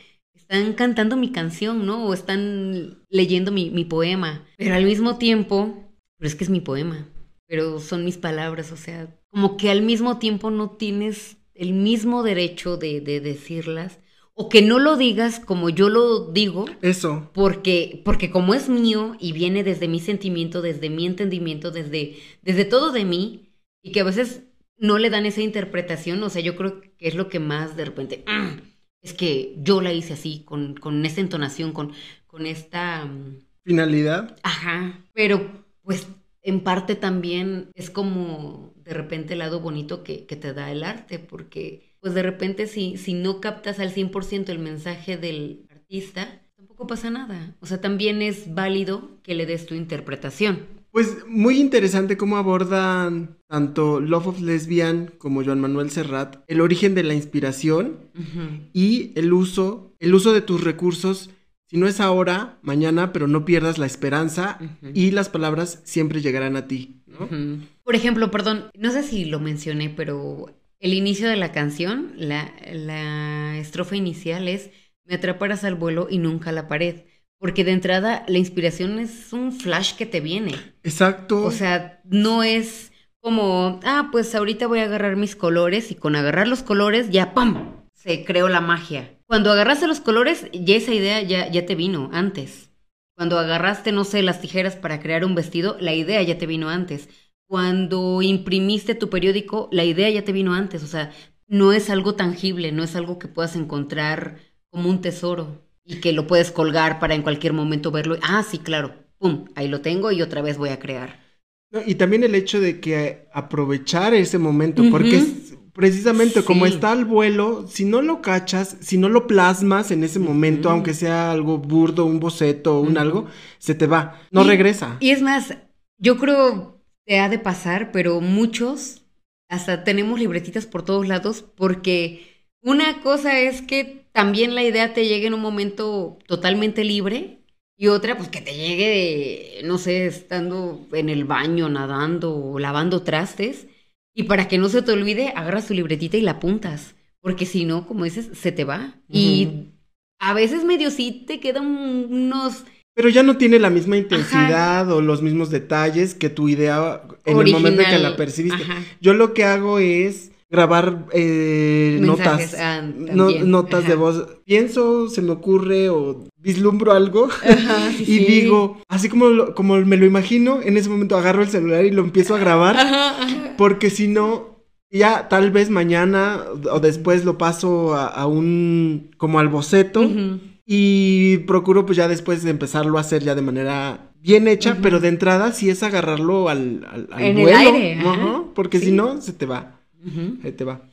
están cantando mi canción, ¿no? O están leyendo mi, mi poema. Pero al mismo tiempo, pero es que es mi poema, pero son mis palabras, o sea, como que al mismo tiempo no tienes el mismo derecho de, de decirlas, o que no lo digas como yo lo digo, Eso. porque, porque como es mío y viene desde mi sentimiento, desde mi entendimiento, desde, desde todo de mí, y que a veces no le dan esa interpretación, o sea, yo creo que es lo que más de repente, "Mm, es que yo la hice así, con, con esta entonación, con, con esta... mm, Finalidad. Ajá, pero pues en parte también es como de repente el lado bonito que, que te da el arte, porque pues de repente si, si no captas al 100% el mensaje del artista, tampoco pasa nada. O sea, también es válido que le des tu interpretación. Pues muy interesante cómo abordan tanto Love of Lesbian como Joan Manuel Serrat el origen de la inspiración y el uso, el uso de tus recursos, si no es ahora, mañana, pero no pierdas la esperanza y las palabras siempre llegarán a ti, ¿no? Por ejemplo, perdón, no sé si lo mencioné, pero el inicio de la canción, la, la estrofa inicial es Me atraparás al vuelo y nunca a la pared. Porque de entrada la inspiración es un flash que te viene. Exacto. O sea, no es como, ah, pues ahorita voy a agarrar mis colores y con agarrar los colores ya ¡pam! se creó la magia. Cuando agarraste los colores, ya esa idea ya, ya te vino antes. Cuando agarraste, no sé, las tijeras para crear un vestido, la idea ya te vino antes. Cuando imprimiste tu periódico, la idea ya te vino antes. O sea, no es algo tangible, no es algo que puedas encontrar como un tesoro y que lo puedes colgar para en cualquier momento verlo. Ah, sí, claro. Pum, ahí lo tengo y otra vez voy a crear. No, y también el hecho de que aprovechar ese momento, porque es precisamente como está al vuelo, si no lo cachas, si no lo plasmas en ese momento, aunque sea algo burdo, un boceto, un algo, se te va, no Y- regresa. Y es más, yo creo te ha de pasar, pero muchos hasta tenemos libretitas por todos lados porque Una cosa es que también la idea te llegue en un momento totalmente libre y otra, pues que te llegue, no sé, estando en el baño, nadando o lavando trastes. Y para que no se te olvide, agarras tu libretita y la apuntas. Porque si no, como dices, se te va. Y a veces medio sí te quedan unos... Pero ya no tiene la misma intensidad o los mismos detalles que tu idea en el momento en que la percibiste. Yo lo que hago es grabar eh, notas, ah, notas de voz. Pienso, se me ocurre o vislumbro algo y digo, así como, como me lo imagino, en ese momento agarro el celular y lo empiezo a grabar, porque si no, ya tal vez mañana o después lo paso a, un, como al boceto y procuro pues ya después de empezarlo a hacer ya de manera bien hecha, pero de entrada sí es agarrarlo al, al, en el aire, porque si no, se te va. Ahí te va.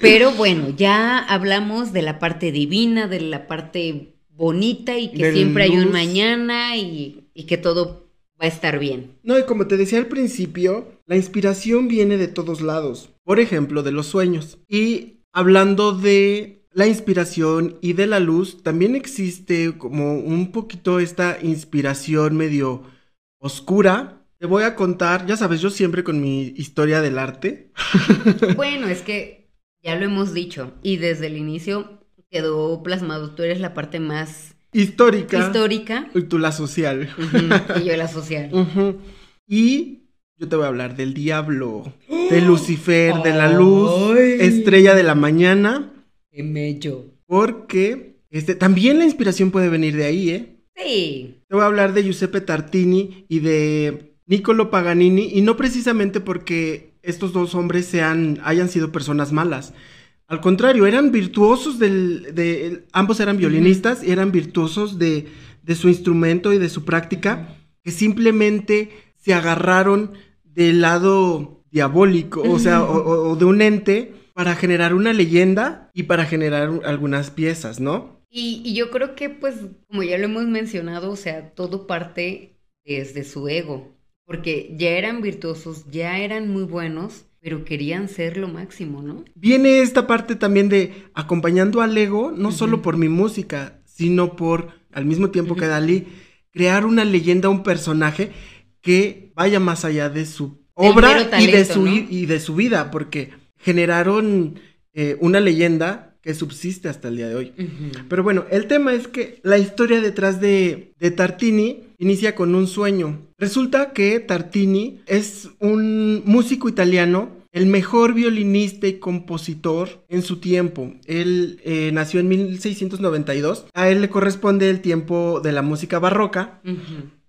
Pero bueno, ya hablamos de la parte divina, de la parte bonita y que siempre hay un mañana y, que todo va a estar bien. No, y como te decía al principio, la inspiración viene de todos lados. Por ejemplo, de los sueños. Y hablando de la inspiración y de la luz, también existe como un poquito esta inspiración medio oscura te voy a contar, ya sabes, yo siempre con mi historia del arte. Bueno, es que ya lo hemos dicho y desde el inicio quedó plasmado, tú eres la parte más histórica. Histórica. Y tú la social. y yo la social. Y yo te voy a hablar del diablo, de Lucifer, de la luz, estrella de la mañana. Qué mello. Porque este, también la inspiración puede venir de ahí, ¿eh? Sí. Te voy a hablar de Giuseppe Tartini y de Niccolo Paganini, y no precisamente porque estos dos hombres sean, hayan sido personas malas. Al contrario, eran virtuosos del, de, ambos eran violinistas y eran virtuosos de, de su instrumento y de su práctica, que simplemente se agarraron del lado diabólico, o sea, o, de un ente para generar una leyenda y para generar algunas piezas, ¿no? Y, y, yo creo que, pues, como ya lo hemos mencionado, o sea, todo parte desde su ego porque ya eran virtuosos, ya eran muy buenos, pero querían ser lo máximo, ¿no? Viene esta parte también de acompañando al ego, no solo por mi música, sino por, al mismo tiempo que Dalí, crear una leyenda, un personaje que vaya más allá de su obra y, de su, y de su vida, porque generaron eh, una leyenda que subsiste hasta el día de hoy. Pero bueno, el tema es que la historia detrás de, de Tartini inicia con un sueño. Resulta que Tartini es un músico italiano el mejor violinista y compositor en su tiempo. Él eh, nació en 1692. A él le corresponde el tiempo de la música barroca.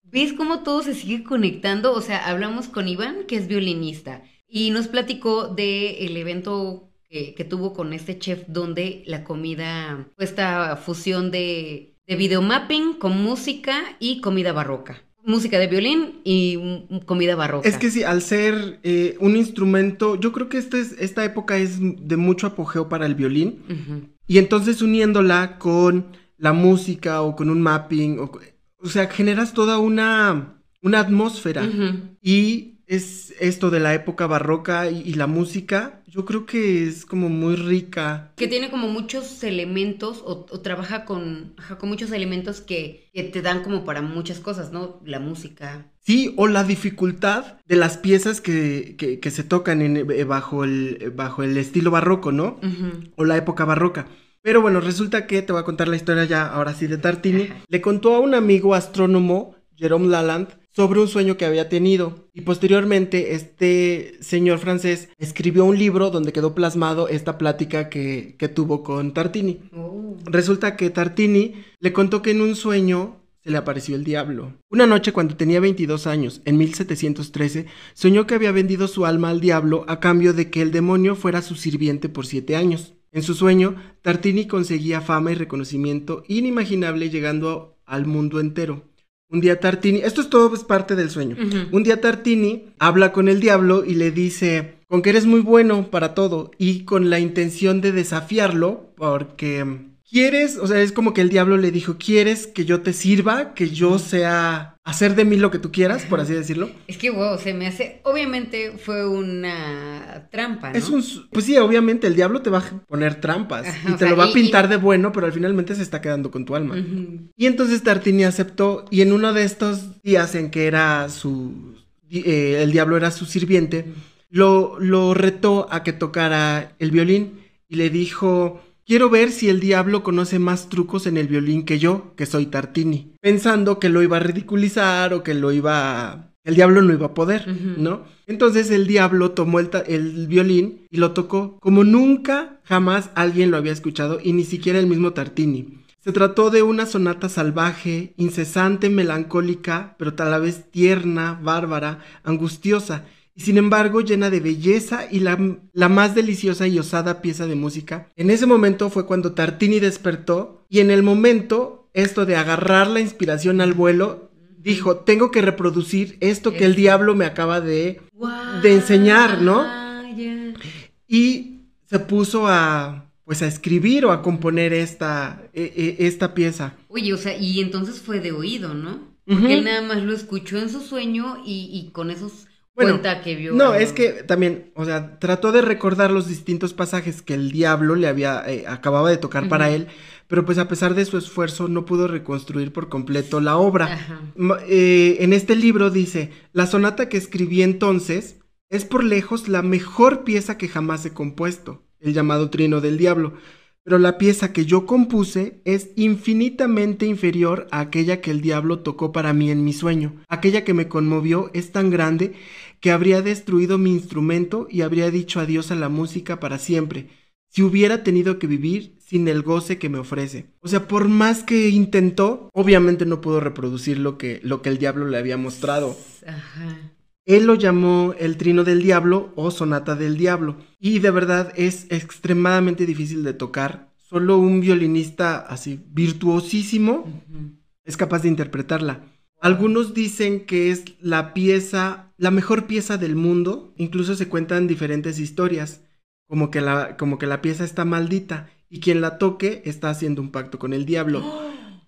¿Ves cómo todo se sigue conectando? O sea, hablamos con Iván, que es violinista, y nos platicó del evento que, tuvo con este chef donde la comida, esta fusión de, de videomapping con música y comida barroca. Música de violín y comida barroca. Es que sí, al ser eh, un instrumento, yo creo que este es, esta época es de mucho apogeo para el violín. Y entonces uniéndola con la música o con un mapping, o, o sea, generas toda una, una atmósfera. Y es esto de la época barroca y, la música, yo creo que es como muy rica. Que tiene como muchos elementos o, trabaja con, con muchos elementos que, te dan como para muchas cosas, ¿no? La música. Sí, o la dificultad de las piezas que, que, se tocan en, eh, bajo, el, bajo el estilo barroco, ¿no? O la época barroca. Pero bueno, resulta que te voy a contar la historia ya ahora sí de Tartini. Le contó a un amigo astrónomo, Jerome Lalande, sobre un sueño que había tenido. Y posteriormente este señor francés escribió un libro donde quedó plasmado esta plática que, tuvo con Tartini. Oh. Resulta que Tartini le contó que en un sueño se le apareció el diablo. Una noche cuando tenía 22 años, en 1713, soñó que había vendido su alma al diablo a cambio de que el demonio fuera su sirviente por siete años. En su sueño, Tartini conseguía fama y reconocimiento inimaginable llegando al mundo entero. Un día Tartini, esto es todo es parte del sueño. Un día Tartini habla con el diablo y le dice, con que eres muy bueno para todo y con la intención de desafiarlo porque ¿quieres? O sea, es como que el diablo le dijo, ¿quieres que yo te sirva? Que yo sea, hacer de mí lo que tú quieras, por así decirlo. Es que, wow, se me hace, obviamente fue una trampa, ¿no? Es un, pues sí, obviamente el diablo te va a poner trampas Ajá, y te sea, lo va a y- pintar de bueno, pero al finalmente se está quedando con tu alma. Y entonces Tartini aceptó y en uno de estos días en que era su, eh, el diablo era su sirviente, lo, lo retó a que tocara el violín y le dijo, quiero ver si el diablo conoce más trucos en el violín que yo, que soy Tartini, pensando que lo iba a ridiculizar o que lo iba a... El diablo no iba a poder. ¿no? Entonces el diablo tomó el, el violín y lo tocó como nunca jamás alguien lo había escuchado y ni siquiera el mismo Tartini. Se trató de una sonata salvaje, incesante, melancólica, pero la vez tierna, bárbara, angustiosa, sin embargo llena de belleza y la, la más deliciosa y osada pieza de música. En ese momento fue cuando Tartini despertó y en el momento esto de agarrar la inspiración al vuelo, dijo, tengo que reproducir esto que el diablo me acaba de... De enseñar, ¿no? Y se puso a, pues a escribir o a componer esta, e- e- esta pieza. Oye, o sea, y entonces fue de oído, ¿no? Porque él nada más lo escuchó en su sueño y, y con esos Bueno, cuenta que vio. No, es que también, o sea, trató de recordar los distintos pasajes que el diablo le había, eh, acababa de tocar para él, pero pues a pesar de su esfuerzo no pudo reconstruir por completo la obra. Ajá. Ma- eh, en este libro dice, la sonata que escribí entonces es por lejos la mejor pieza que jamás he compuesto, el llamado Trino del Diablo, pero la pieza que yo compuse es infinitamente inferior a aquella que el diablo tocó para mí en mi sueño. Aquella que me conmovió es tan grande que habría destruido mi instrumento y habría dicho adiós a la música para siempre, si hubiera tenido que vivir sin el goce que me ofrece. O sea, por más que intentó, obviamente no pudo reproducir lo que, lo que el diablo le había mostrado. Ajá. Él lo llamó el trino del diablo o sonata del diablo. Y de verdad es extremadamente difícil de tocar. Solo un violinista así virtuosísimo es capaz de interpretarla. Algunos dicen que es la pieza, la mejor pieza del mundo. Incluso se cuentan diferentes historias, como que la, como que la pieza está maldita y quien la toque está haciendo un pacto con el diablo.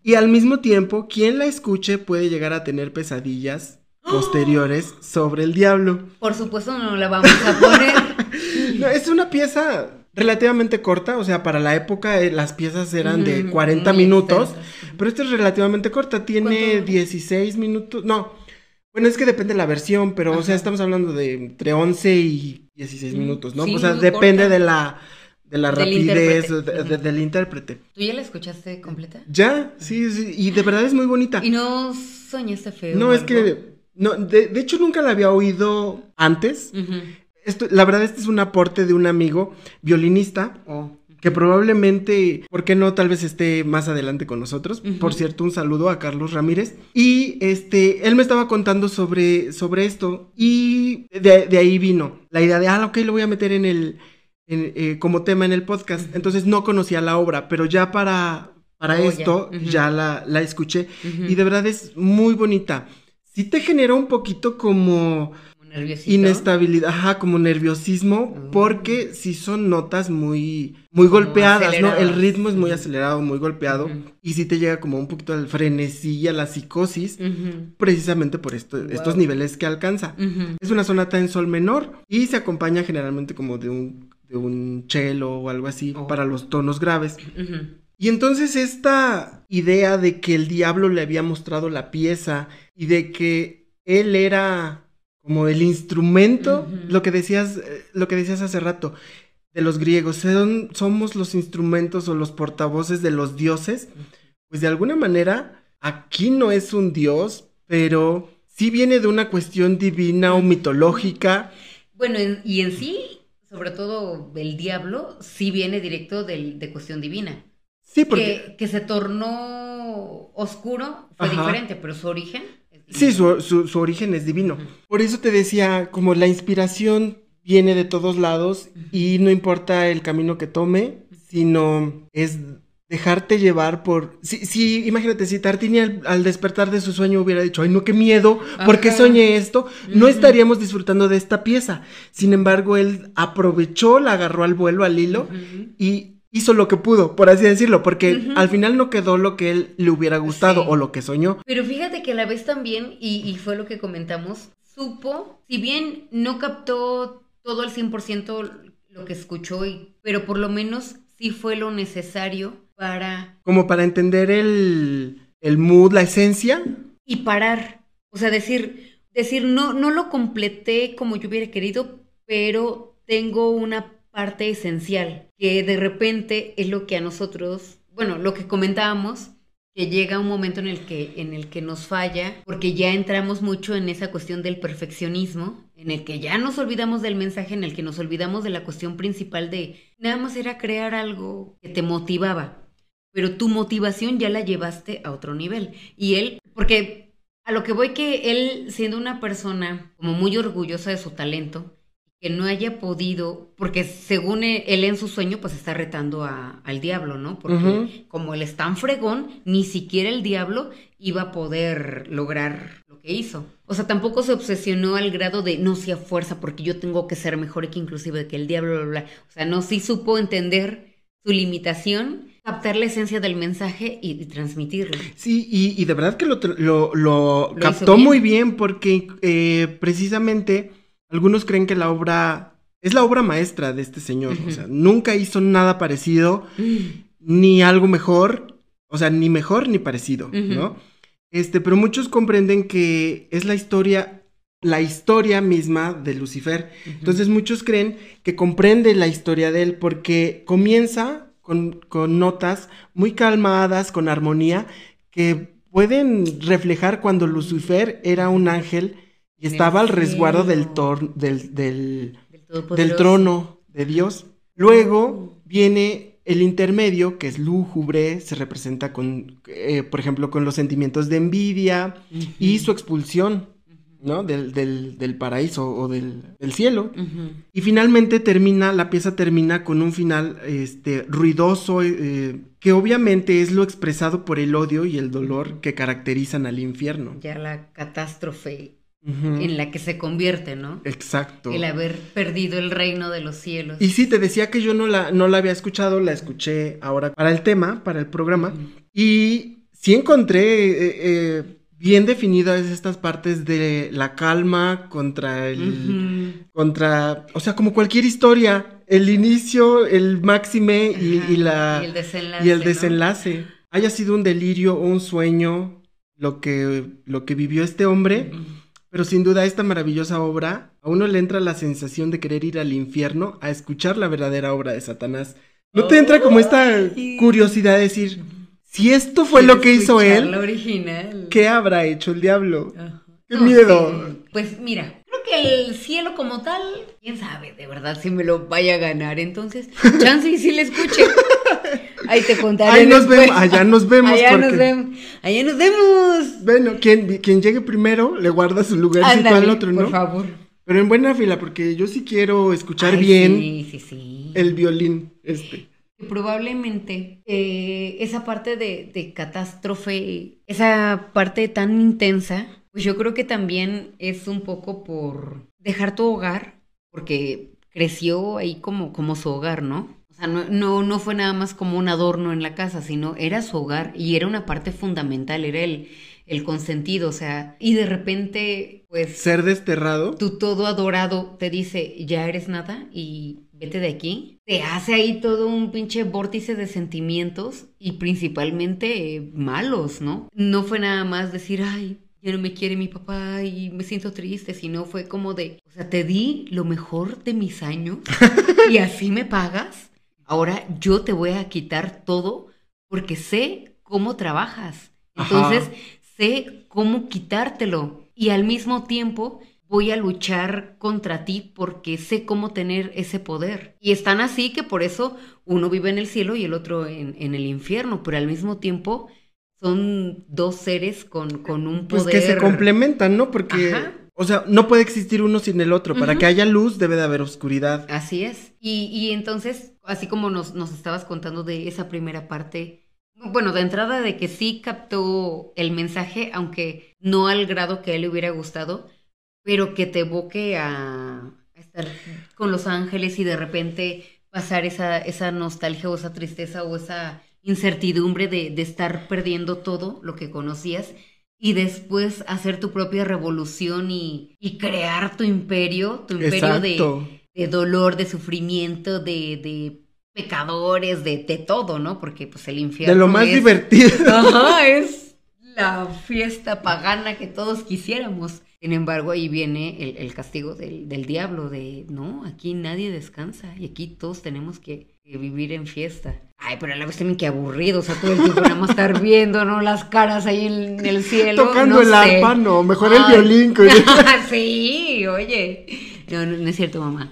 Y al mismo tiempo, quien la escuche puede llegar a tener pesadillas posteriores sobre el diablo. Por supuesto no la vamos a poner. No, es una pieza relativamente corta, o sea, para la época eh, las piezas eran de Ujú, 40 muy minutos, pero esta es relativamente corta, tiene ¿Cuánto? 16 minutos, no, bueno, es que depende de la versión, pero o sea, estamos hablando de entre 11 y 16 Mm, minutos, ¿no? sí, o sea, depende corta. de la, de la Del rapidez intérprete. de- de- Ujú. del intérprete. ¿Tú ya la escuchaste completa? Ya, sí, sí, y de verdad es muy bonita. ¿Y no soñaste feo? No, es que, no, de, de hecho nunca la había oído antes. Esto, la verdad, este es un aporte de un amigo violinista Oh. que probablemente, ¿por qué no? Tal vez esté más adelante con nosotros. Por cierto, un saludo a Carlos Ramírez. Y este, él me estaba contando sobre, sobre esto y de, de ahí vino la idea de, ah, ok, lo voy a meter en el, en, eh, como tema en el podcast. Entonces no conocía la obra, pero ya para, para Oh, esto ya la, la escuché y de verdad es muy bonita. Sí te genera un poquito como nerviosito. inestabilidad, ajá, como nerviosismo, Mm. porque sí son notas muy, muy golpeadas, ¿no? El ritmo es muy acelerado, muy golpeado, y sí te llega como un poquito al frenesí y a la psicosis, precisamente por esto- Wow. estos niveles que alcanza. Es una sonata en sol menor y se acompaña generalmente como de un, de un cello o algo así Oh. para los tonos graves. Y entonces esta idea de que el diablo le había mostrado la pieza y de que él era como el instrumento, lo que decías, eh, lo que decías hace rato, de los griegos, son, somos los instrumentos o los portavoces de los dioses, pues de alguna manera aquí no es un dios, pero sí viene de una cuestión divina o mitológica. Bueno, en- y en sí, sobre todo el diablo, sí viene directo del- de cuestión divina. Sí, porque... Que, que se tornó oscuro fue Ajá. diferente, pero su origen. es Sí, divino. su, su- su origen es divino. Por eso te decía, como la inspiración viene de todos lados y no importa el camino que tome, sino es dejarte llevar por... Sí, sí, imagínate, si Tartini al, al despertar de su sueño hubiera dicho, ay, no, qué miedo, ¿por qué Ajá. soñé esto? No estaríamos disfrutando de esta pieza. Sin embargo, él aprovechó, la agarró al vuelo, al hilo, y, hizo lo que pudo, por así decirlo, porque al final no quedó lo que él le hubiera gustado o lo que soñó. Pero fíjate que a la vez también, y, y fue lo que comentamos, supo, si bien no captó todo al 100% lo que escuchó, y, pero por lo menos sí fue lo necesario para... Como para entender el, el mood, la esencia. Y parar. O sea, decir, decir, no, no lo completé como yo hubiera querido, pero tengo una parte esencial, que de repente es lo que a nosotros, bueno, lo que comentábamos, que llega un momento en el que en el que nos falla, porque ya entramos mucho en esa cuestión del perfeccionismo, en el que ya nos olvidamos del mensaje, en el que nos olvidamos de la cuestión principal de nada más era crear algo que te motivaba, pero tu motivación ya la llevaste a otro nivel. Y él, porque a lo que voy que él siendo una persona como muy orgullosa de su talento, que no haya podido, porque según e, él en su sueño, pues está retando al diablo, ¿no? Porque como él es tan fregón, ni siquiera el diablo iba a poder lograr lo que hizo. O sea, tampoco se obsesionó al grado de no sea fuerza porque yo tengo que ser mejor que inclusive que el diablo, bla, bla. O sea, no, sí supo entender su limitación, captar la esencia del mensaje y, transmitirlo. Sí, y, de verdad que lo, lo, captó muy bien porque eh, precisamente algunos creen que la obra es la obra maestra de este señor. O sea, nunca hizo nada parecido, ni algo mejor, o sea, ni mejor ni parecido, ¿no? Este, pero muchos comprenden que es la historia, la historia misma de Lucifer. Entonces muchos creen que comprende la historia de él porque comienza con, con notas muy calmadas, con armonía, que pueden reflejar cuando Lucifer era un ángel estaba al resguardo del, del, del, trono de Dios. Luego viene el intermedio, que es lúgubre, se representa con, eh, por ejemplo, con los sentimientos de envidia y su expulsión, ¿no? Del, del, paraíso o del, cielo. Y finalmente termina, la pieza termina con un final este, ruidoso, eh, que obviamente es lo expresado por el odio y el dolor que caracterizan al infierno. Ya la catástrofe en la que se convierte, ¿no? Exacto. El haber perdido el reino de los cielos. Y sí, te decía que yo no la, no la había escuchado, la escuché ahora para el tema, para el programa, y sí encontré eh, eh, bien definidas estas partes de la calma contra el... contra... O sea, como cualquier historia, el inicio, el máxime y, la... Y el desenlace. Y el desenlace. Haya sido un delirio o un sueño lo que, lo que vivió este hombre. Pero sin duda esta maravillosa obra, a uno le entra la sensación de querer ir al infierno a escuchar la verdadera obra de Satanás. ¿No te entra como esta curiosidad de decir, si esto fue lo que hizo él, ¿qué habrá hecho el diablo? ¡Qué miedo! Pues mira, creo que el cielo como tal, quién sabe, de verdad, si me lo vaya a ganar. Entonces, chance y si le escuche. Ahí te contaré. Ahí nos vemos, allá nos vemos. Allá nos vemos. Allá nos vemos. Bueno, quien, quien llegue primero le guarda su lugar al otro, ¿no? Por favor. Pero en buena fila, porque yo sí quiero escuchar bien el violín este. Probablemente eh, esa parte de, de catástrofe, esa parte tan intensa, pues yo creo que también es un poco por dejar tu hogar, porque creció ahí como, como su hogar, ¿no? No, no, fue nada más como un adorno en la casa, sino era su hogar y era una parte fundamental, era el, el consentido, o sea, y de repente, pues... Ser desterrado. Tu todo adorado te dice, ya eres nada y vete de aquí. Te hace ahí todo un pinche vórtice de sentimientos y principalmente eh, malos, ¿no? No fue nada más decir, ay, ya no me quiere mi papá y me siento triste, sino fue como de, o sea, te di lo mejor de mis años y así me pagas. Ahora yo te voy a quitar todo porque sé cómo trabajas. Entonces, sé cómo quitártelo y al mismo tiempo voy a luchar contra ti porque sé cómo tener ese poder. Y están así que por eso uno vive en el cielo y el otro en, en el infierno, pero al mismo tiempo son dos seres con, con un poder. Pues que se complementan, ¿no? Porque, o sea, no puede existir uno sin el otro. Para que haya luz debe de haber oscuridad. Así es. Y, y entonces, así como nos, nos estabas contando de esa primera parte, bueno, de entrada de que sí captó el mensaje, aunque no al grado que a él le hubiera gustado, pero que te evoque a estar con los ángeles y de repente pasar esa, esa nostalgia o esa tristeza o esa incertidumbre de, de estar perdiendo todo lo que conocías y después hacer tu propia revolución y, y crear tu imperio, tu imperio de, de, dolor, de sufrimiento, de, de pecadores, de, de, todo, ¿no? Porque pues el infierno. De lo más divertido. Ajá, es la fiesta pagana que todos quisiéramos. Sin embargo, ahí viene el, el castigo del, del, diablo, de no, aquí nadie descansa y aquí todos tenemos que, que, vivir en fiesta. Ay, pero a la vez también que aburrido, o sea, todo el tiempo nada más estar viendo, ¿no? Las caras ahí en, en el cielo. Tocando no el sé. arpa, no, mejor Ay. el violín. sí, oye. No, no, no es cierto, mamá.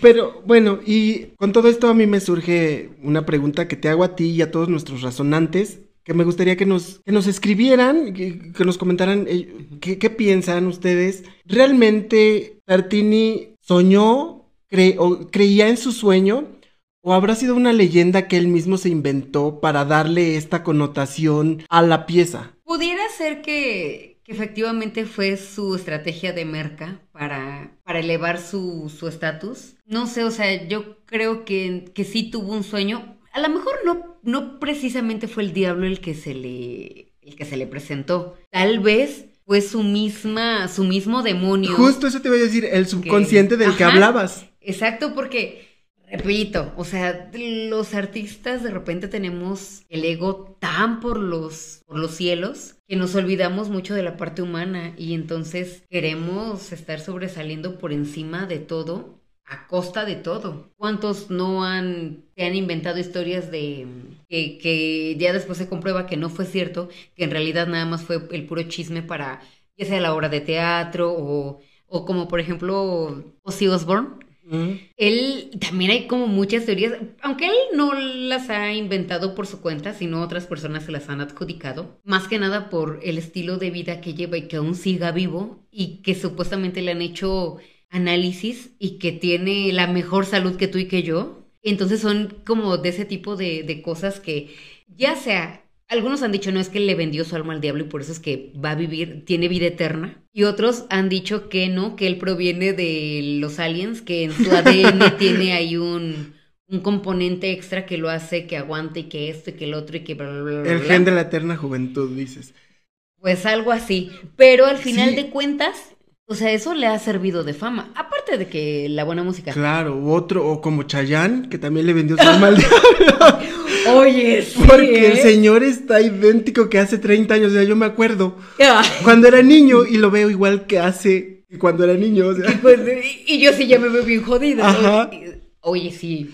Pero bueno, y con todo esto a mí me surge una pregunta que te hago a ti y a todos nuestros razonantes que me gustaría que nos, que nos escribieran, que, nos comentaran eh, qué, qué, piensan ustedes. ¿Realmente Tartini soñó, cre o creía en su sueño? ¿O habrá sido una leyenda que él mismo se inventó para darle esta connotación a la pieza? Pudiera ser que efectivamente fue su estrategia de merca para, para elevar su estatus. no sé, o sea, yo creo que, que sí tuvo un sueño, a lo mejor no, no precisamente fue el diablo el que se le, el que se le presentó. Tal vez fue su misma, su mismo demonio. Justo eso te voy a decir, el subconsciente que, del ajá, que hablabas. Exacto, porque, repito, o sea, los artistas de repente tenemos el ego tan por los, por los cielos que nos olvidamos mucho de la parte humana y entonces queremos estar sobresaliendo por encima de todo a costa de todo. ¿Cuántos no han, han inventado historias de que, que, ya después se comprueba que no fue cierto, que en realidad nada más fue el puro chisme para, ya sea la obra de teatro o, o como por ejemplo Ozzy Osbourne? Él también hay como muchas teorías, aunque él no las ha inventado por su cuenta, sino otras personas se las han adjudicado, más que nada por el estilo de vida que lleva y que aún siga vivo y que supuestamente le han hecho análisis y que tiene la mejor salud que tú y que yo. Entonces son como de ese tipo de, de cosas que ya sea algunos han dicho no es que le vendió su alma al diablo y por eso es que va a vivir, tiene vida eterna. Y otros han dicho que no, que él proviene de los aliens, que en su ADN tiene ahí un, un, componente extra que lo hace que aguante y que esto y que el otro y que bla, bla, bla. El bla. gen de la eterna juventud, dices. Pues algo así. Pero al final sí. de cuentas, o sea, eso le ha servido de fama. Aparte de que la buena música. Claro, otro, o como Chayanne, que también le vendió su alma al diablo. Oye, sí. Porque ¿eh? el señor está idéntico que hace 30 años. O sea, yo me acuerdo cuando era niño y lo veo igual que hace cuando era niño. O sea. y, pues, y, yo sí ya me veo bien jodida. Ajá. Oye, sí.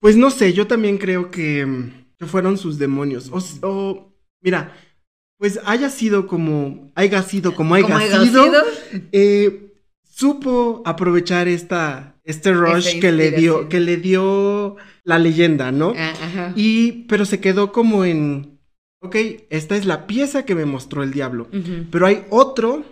Pues no sé, yo también creo que, que fueron sus demonios. O, o mira pues haya sido como, haya sido como haya, haya sido, sido? Eh, supo aprovechar esta, este rush que le dio, que le dio la leyenda, ¿no? Ah, ajá. Y, pero se quedó como en, ok, esta es la pieza que me mostró el diablo, uh -huh. pero hay otro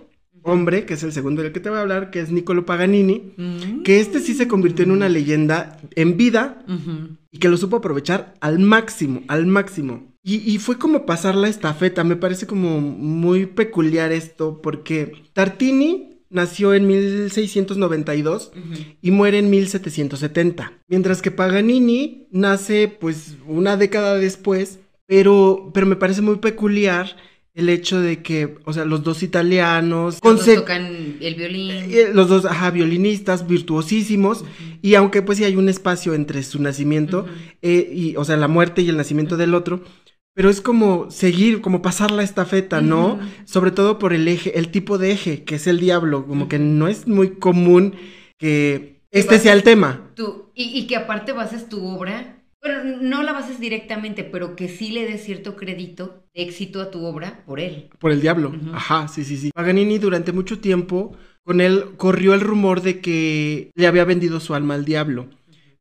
hombre, que es el segundo del que te voy a hablar, que es Niccolo Paganini, uh -huh. que este sí se convirtió en una leyenda en vida uh -huh. y que lo supo aprovechar al máximo, al máximo. Y, y, fue como pasar la estafeta, me parece como muy peculiar esto, porque Tartini nació en 1692 uh -huh. y muere en 1770, mientras que Paganini nace pues una década después, pero, pero me parece muy peculiar el hecho de que, o sea, los dos italianos... Los dos tocan el violín. Eh, los dos, ajá, violinistas, virtuosísimos, uh -huh. y aunque pues sí hay un espacio entre su nacimiento, uh -huh. eh, y, o sea, la muerte y el nacimiento del otro, pero es como seguir, como pasar la estafeta, ¿no? Sobre todo por el eje, el tipo de eje, que es el diablo, como que no es muy común que este sea el tema. Tú, y, y, que aparte bases tu obra, bueno, no la bases directamente, pero que sí le des cierto crédito de éxito a tu obra por él. Por el diablo, uh -huh. ajá, sí, sí, sí. Paganini durante mucho tiempo, con él corrió el rumor de que le había vendido su alma al diablo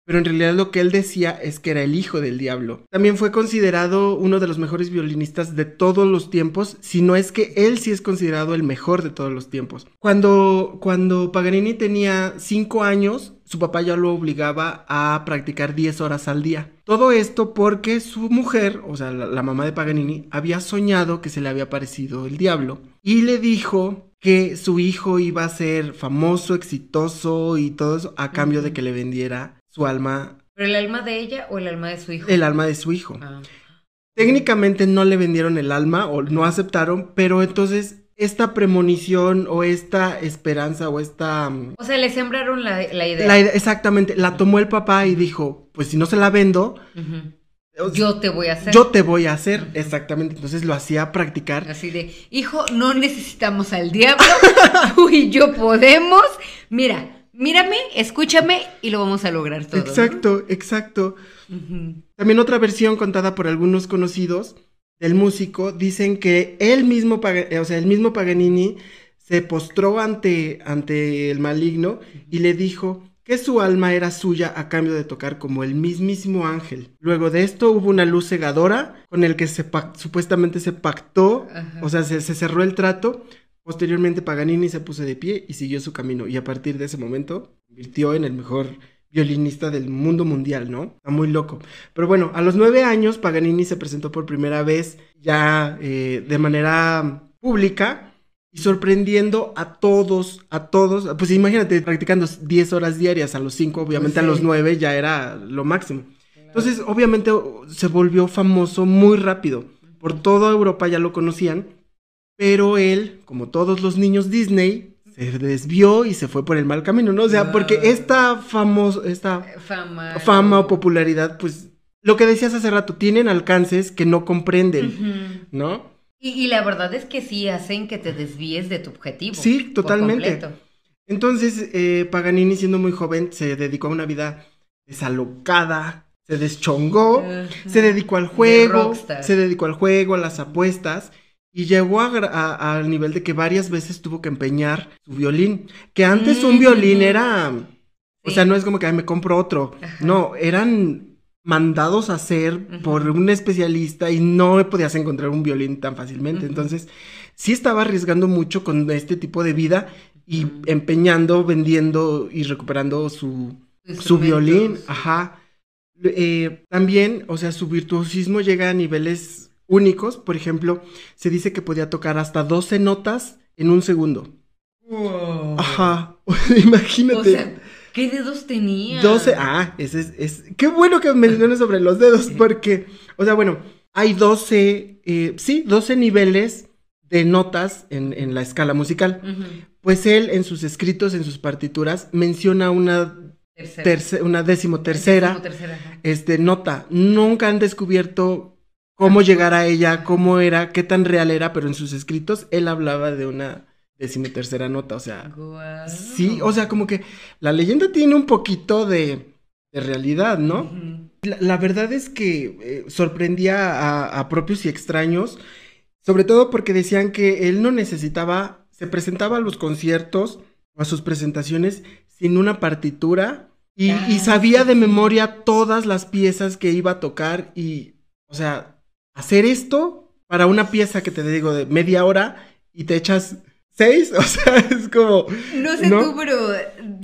pero en realidad lo que él decía es que era el hijo del diablo. También fue considerado uno de los mejores violinistas de todos los tiempos, si no es que él sí es considerado el mejor de todos los tiempos. Cuando, cuando Paganini tenía 5 años, su papá ya lo obligaba a practicar 10 horas al día. Todo esto porque su mujer, o sea, la, la mamá de Paganini, había soñado que se le había aparecido el diablo y le dijo que su hijo iba a ser famoso, exitoso y todo eso a cambio de que le vendiera su alma ¿Pero el alma de ella o el alma de su hijo? El alma de su hijo. Ah. Técnicamente no le vendieron el alma o no aceptaron, pero entonces esta premonición o esta esperanza o esta... mm, O sea, le sembraron la, la idea. la exactamente, la tomó el papá y dijo, pues si no se la vendo. Yo te voy a hacer. yo te voy a hacer. Exactamente, entonces lo hacía practicar. Así de, hijo, no necesitamos al diablo, tú y yo podemos. Mira, mírame, escúchame y lo vamos a lograr todo. ¿no? Exacto, exacto. También otra versión contada por algunos conocidos del músico dicen que él mismo, Paga- o sea, el mismo Paganini se postró ante, ante el maligno y le dijo que su alma era suya a cambio de tocar como el mismísimo ángel. Luego de esto hubo una luz cegadora con el que se supuestamente se pactó, Ajá. o sea, se, se cerró el trato. Posteriormente Paganini se puso de pie y siguió su camino y a partir de ese momento se convirtió en el mejor violinista del mundo mundial, ¿no? Está muy loco. Pero bueno, a los nueve años Paganini se presentó por primera vez ya eh, de manera pública y sorprendiendo a todos, a todos. Pues imagínate, practicando 10 horas diarias a los 5, obviamente Pues a los. 9 ya era lo máximo. Entonces, obviamente se volvió famoso muy rápido. Por toda Europa ya lo conocían, pero él, como todos los niños Disney, se desvió y se fue por el mal camino, ¿no? O sea, porque esta famoso, esta Fama. fama o popularidad, pues, lo que decías hace rato, tienen alcances que no comprenden. ¿no? Y, y la verdad es que sí hacen que te desvíes de tu objetivo. Sí, totalmente. Entonces, eh, Paganini, siendo muy joven, se dedicó a una vida desalocada, se deschongó, se dedicó al juego, se dedicó al juego, a las apuestas, y llegó a gra- a- al nivel de que varias veces tuvo que empeñar su violín, que antes un Mm. violín era, o Sí. sea, no es como que "Ay, me compro otro, Ajá. no, eran mandados a hacer por un especialista y no podías encontrar un violín tan fácilmente, entonces sí estaba arriesgando mucho con este tipo de vida y empeñando, vendiendo y recuperando su, su violín, ajá. Eh, también, o sea, su virtuosismo llega a niveles únicos. Por ejemplo, se dice que podía tocar hasta 12 notas en un segundo. Ajá, imagínate. O sea, ¿qué dedos tenía? 12, ah, ese es, es- qué bueno que menciones sobre los dedos, porque, o sea, bueno, hay 12, eh, sí, 12 niveles de notas en, en la escala musical. Pues él, en sus escritos, en sus partituras, menciona una, Tercero. terce- una decimotercera Decimotercera, ajá. este, nota. Nunca han descubierto cómo llegar a ella, cómo era, qué tan real era, pero en sus escritos él hablaba de una decimotercera nota, o sea, sí, o sea, como que la leyenda tiene un poquito de, de realidad, ¿no? La, la verdad es que eh, sorprendía a, a propios y extraños, sobre todo porque decían que él no necesitaba, se presentaba a los conciertos o a sus presentaciones sin una partitura y, Ah, y sabía sí, de memoria todas las piezas que iba a tocar y, o sea, hacer esto para una pieza que te digo de media hora y te echas seis, o sea, es como... No sé ¿No? tú, pero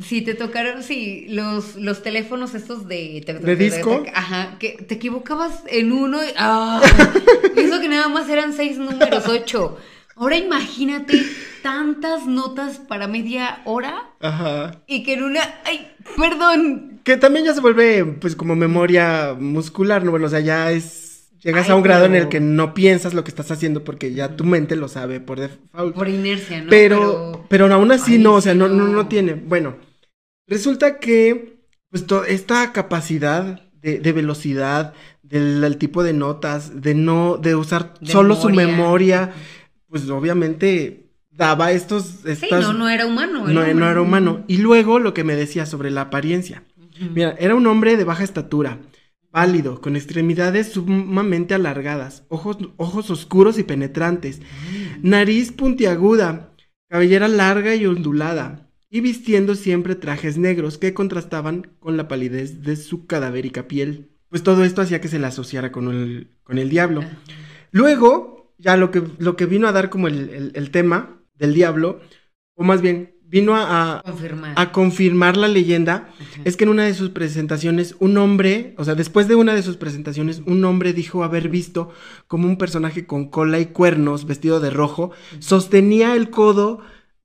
si te tocaron, sí, los, los teléfonos estos de... ¿De disco? Ajá, que te equivocabas en uno y... ¡Ah! Eso que nada más eran seis números, ocho. Ahora imagínate tantas notas para media hora Ajá. y que en una... ¡Ay, perdón! Que también ya se vuelve, pues, como memoria muscular, ¿no? Bueno, o sea, ya es. Llegas Ay, a un grado en el que no piensas lo que estás haciendo porque ya tu mente lo sabe por default. Por inercia, ¿no? pero, pero, aún así Ay, no, o sí, sea, no, no, no. tiene. Bueno, resulta que, pues, esta capacidad de, de velocidad, del, del tipo de notas, de no, de usar De solo su memoria. pues, obviamente daba estos, Sí, estas. no, no era humano. no, no era humano. Y luego lo que me decía sobre la apariencia. Mira, era un hombre de baja estatura, pálido, con extremidades sumamente alargadas, ojos, ojos oscuros y penetrantes, nariz puntiaguda, cabellera larga y ondulada, y vistiendo siempre trajes negros que contrastaban con la palidez de su cadavérica piel. Pues todo esto hacía que se le asociara con el, con el diablo. Ajá. Luego, ya lo que, lo que vino a dar como el, el- el tema del diablo, o más bien, vino a, a- Confirmar. a confirmar la leyenda, Ajá. es que en una de sus presentaciones, un hombre, o sea, después de una de sus presentaciones, un hombre dijo haber visto como un personaje con cola y cuernos, vestido de rojo, sostenía el codo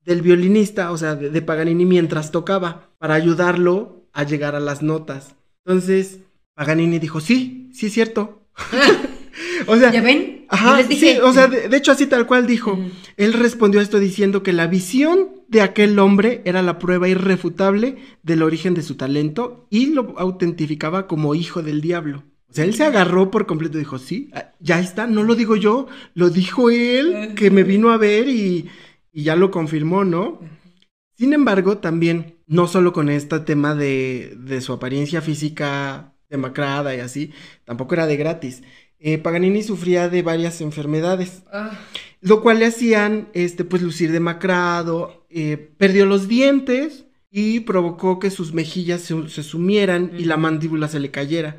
del violinista, o sea, de, de Paganini mientras tocaba, para ayudarlo a llegar a las notas. Entonces, Paganini dijo, sí, sí es cierto. o sea, ¿Ya ven? Ajá, sí, o sea, de, hecho así tal cual dijo. Él respondió a esto diciendo que la visión de aquel hombre era la prueba irrefutable del origen de su talento y lo autentificaba como hijo del diablo. O sea, él se agarró por completo y dijo, sí, ah, ya está, no lo digo yo, lo dijo él, que me vino a ver y, y ya lo confirmó, ¿no? Sin embargo, también, no solo con este tema de, de su apariencia física demacrada y así, tampoco era de gratis. Eh, Paganini sufría de varias enfermedades, ah. lo cual le hacían, este, pues, lucir demacrado, eh, perdió los dientes y provocó que sus mejillas se, sumieran y la mandíbula se le cayera.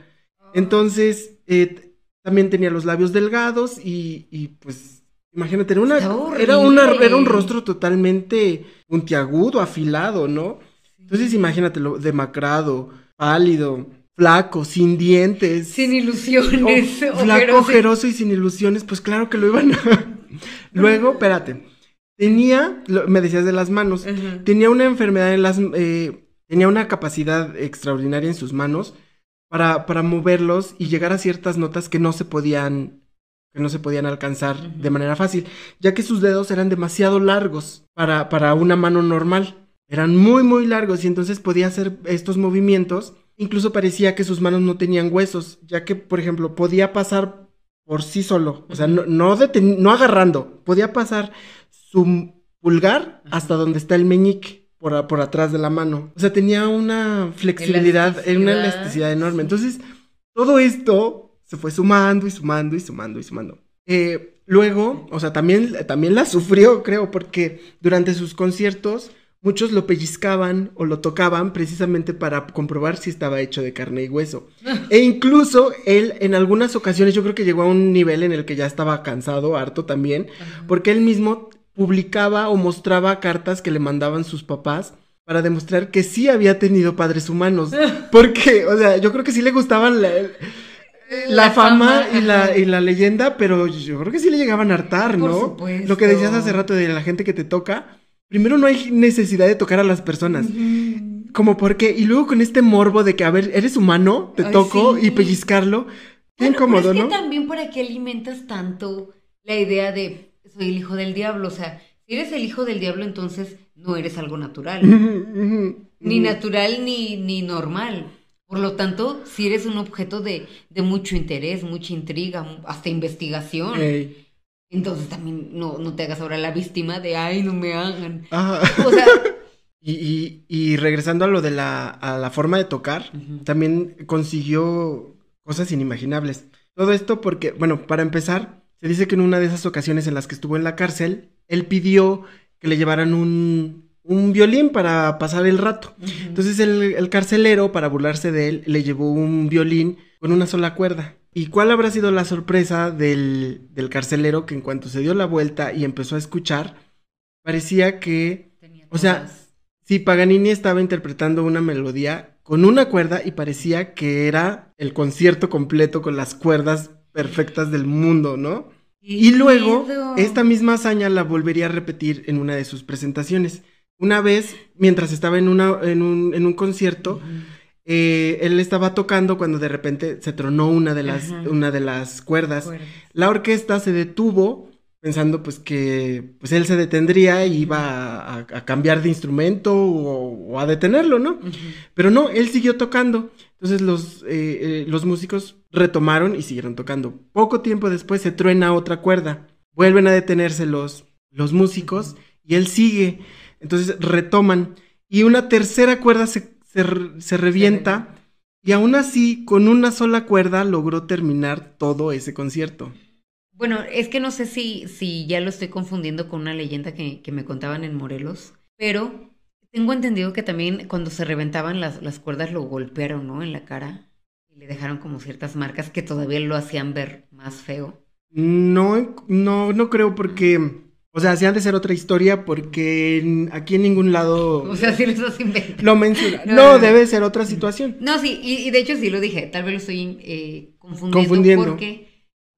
Entonces, eh, también tenía los labios delgados y, pues, imagínate, era, una, era, una, era un rostro totalmente puntiagudo, afilado, ¿no? Entonces, imagínate, lo demacrado, pálido, flaco, sin dientes. Sin ilusiones. flaco, ojeroso y sin ilusiones, pues claro que lo iban a... Luego, espérate, tenía, me decías de las manos, tenía una enfermedad en las... Eh, tenía una capacidad extraordinaria en sus manos para, para moverlos y llegar a ciertas notas que no se podían que no se podían alcanzar de manera fácil, ya que sus dedos eran demasiado largos para, para una mano normal. Eran muy, muy largos y entonces podía hacer estos movimientos. Incluso parecía que sus manos no tenían huesos, ya que, por ejemplo, podía pasar por sí solo, o sea, no, no, no agarrando, podía pasar su pulgar hasta donde está el meñique por, por atrás de la mano. O sea, tenía una flexibilidad, una elasticidad enorme. Entonces, todo esto se fue sumando y sumando y sumando y sumando. Eh, luego, o sea, también, también la sufrió, creo, porque durante sus conciertos muchos lo pellizcaban o lo tocaban precisamente para comprobar si estaba hecho de carne y hueso. e incluso él en algunas ocasiones yo creo que llegó a un nivel en el que ya estaba cansado, harto también, porque él mismo publicaba o mostraba cartas que le mandaban sus papás para demostrar que sí había tenido padres humanos. Porque, o sea, yo creo que sí le gustaban la, fama, y, la, y la leyenda, pero yo creo que sí le llegaban a hartar, ¿no? Lo que decías hace rato de la gente que te toca. Primero no hay necesidad de tocar a las personas. Como porque, y luego con este morbo de que, a ver, eres humano, te toco y pellizcarlo. Qué incómodo, pero es que también para qué alimentas tanto la idea de soy el hijo del diablo. O sea, si eres el hijo del diablo, entonces no eres algo natural. ni natural ni, ni normal. Por lo tanto, si eres un objeto de, de mucho interés, mucha intriga, hasta investigación. Entonces también no, no te hagas ahora la víctima de, ay, no me hagan. O sea... y, y, regresando a lo de la, a la forma de tocar, también consiguió cosas inimaginables. Todo esto porque, bueno, para empezar, se dice que en una de esas ocasiones en las que estuvo en la cárcel, él pidió que le llevaran un, un violín para pasar el rato. Entonces el, carcelero, para burlarse de él, le llevó un violín con una sola cuerda. ¿Y cuál habrá sido la sorpresa del, del carcelero que en cuanto se dio la vuelta y empezó a escuchar, parecía que... o sea, sí, Paganini estaba interpretando una melodía con una cuerda y parecía que era el concierto completo con las cuerdas perfectas del mundo, ¿no? Y luego, esta misma hazaña la volvería a repetir en una de sus presentaciones. Una vez, mientras estaba en, una, en, un, en un concierto, eh, él estaba tocando cuando de repente se tronó una de las, una de las cuerdas. La orquesta se detuvo pensando pues que pues él se detendría y iba a, cambiar de instrumento o, a detenerlo, ¿no? Pero no, él siguió tocando. Entonces los, eh, eh, los músicos retomaron y siguieron tocando. Poco tiempo después se truena otra cuerda. Vuelven a detenerse los, los músicos y él sigue. Entonces retoman. Y una tercera cuerda se, se revienta. Y aún así, con una sola cuerda logró terminar todo ese concierto. Bueno, es que no sé si, si ya lo estoy confundiendo con una leyenda que, me contaban en Morelos, pero tengo entendido que también cuando se reventaban las, las cuerdas lo golpearon, ¿no? En la cara y le dejaron como ciertas marcas que todavía lo hacían ver más feo. No, no, no creo porque... O sea, hacían de ser otra historia porque aquí en ningún lado... O sea, si lo estás Lo menciona. No, debe ser otra situación. No, sí, y, de hecho sí lo dije. Tal vez lo estoy eh, confundiendo, confundiendo. porque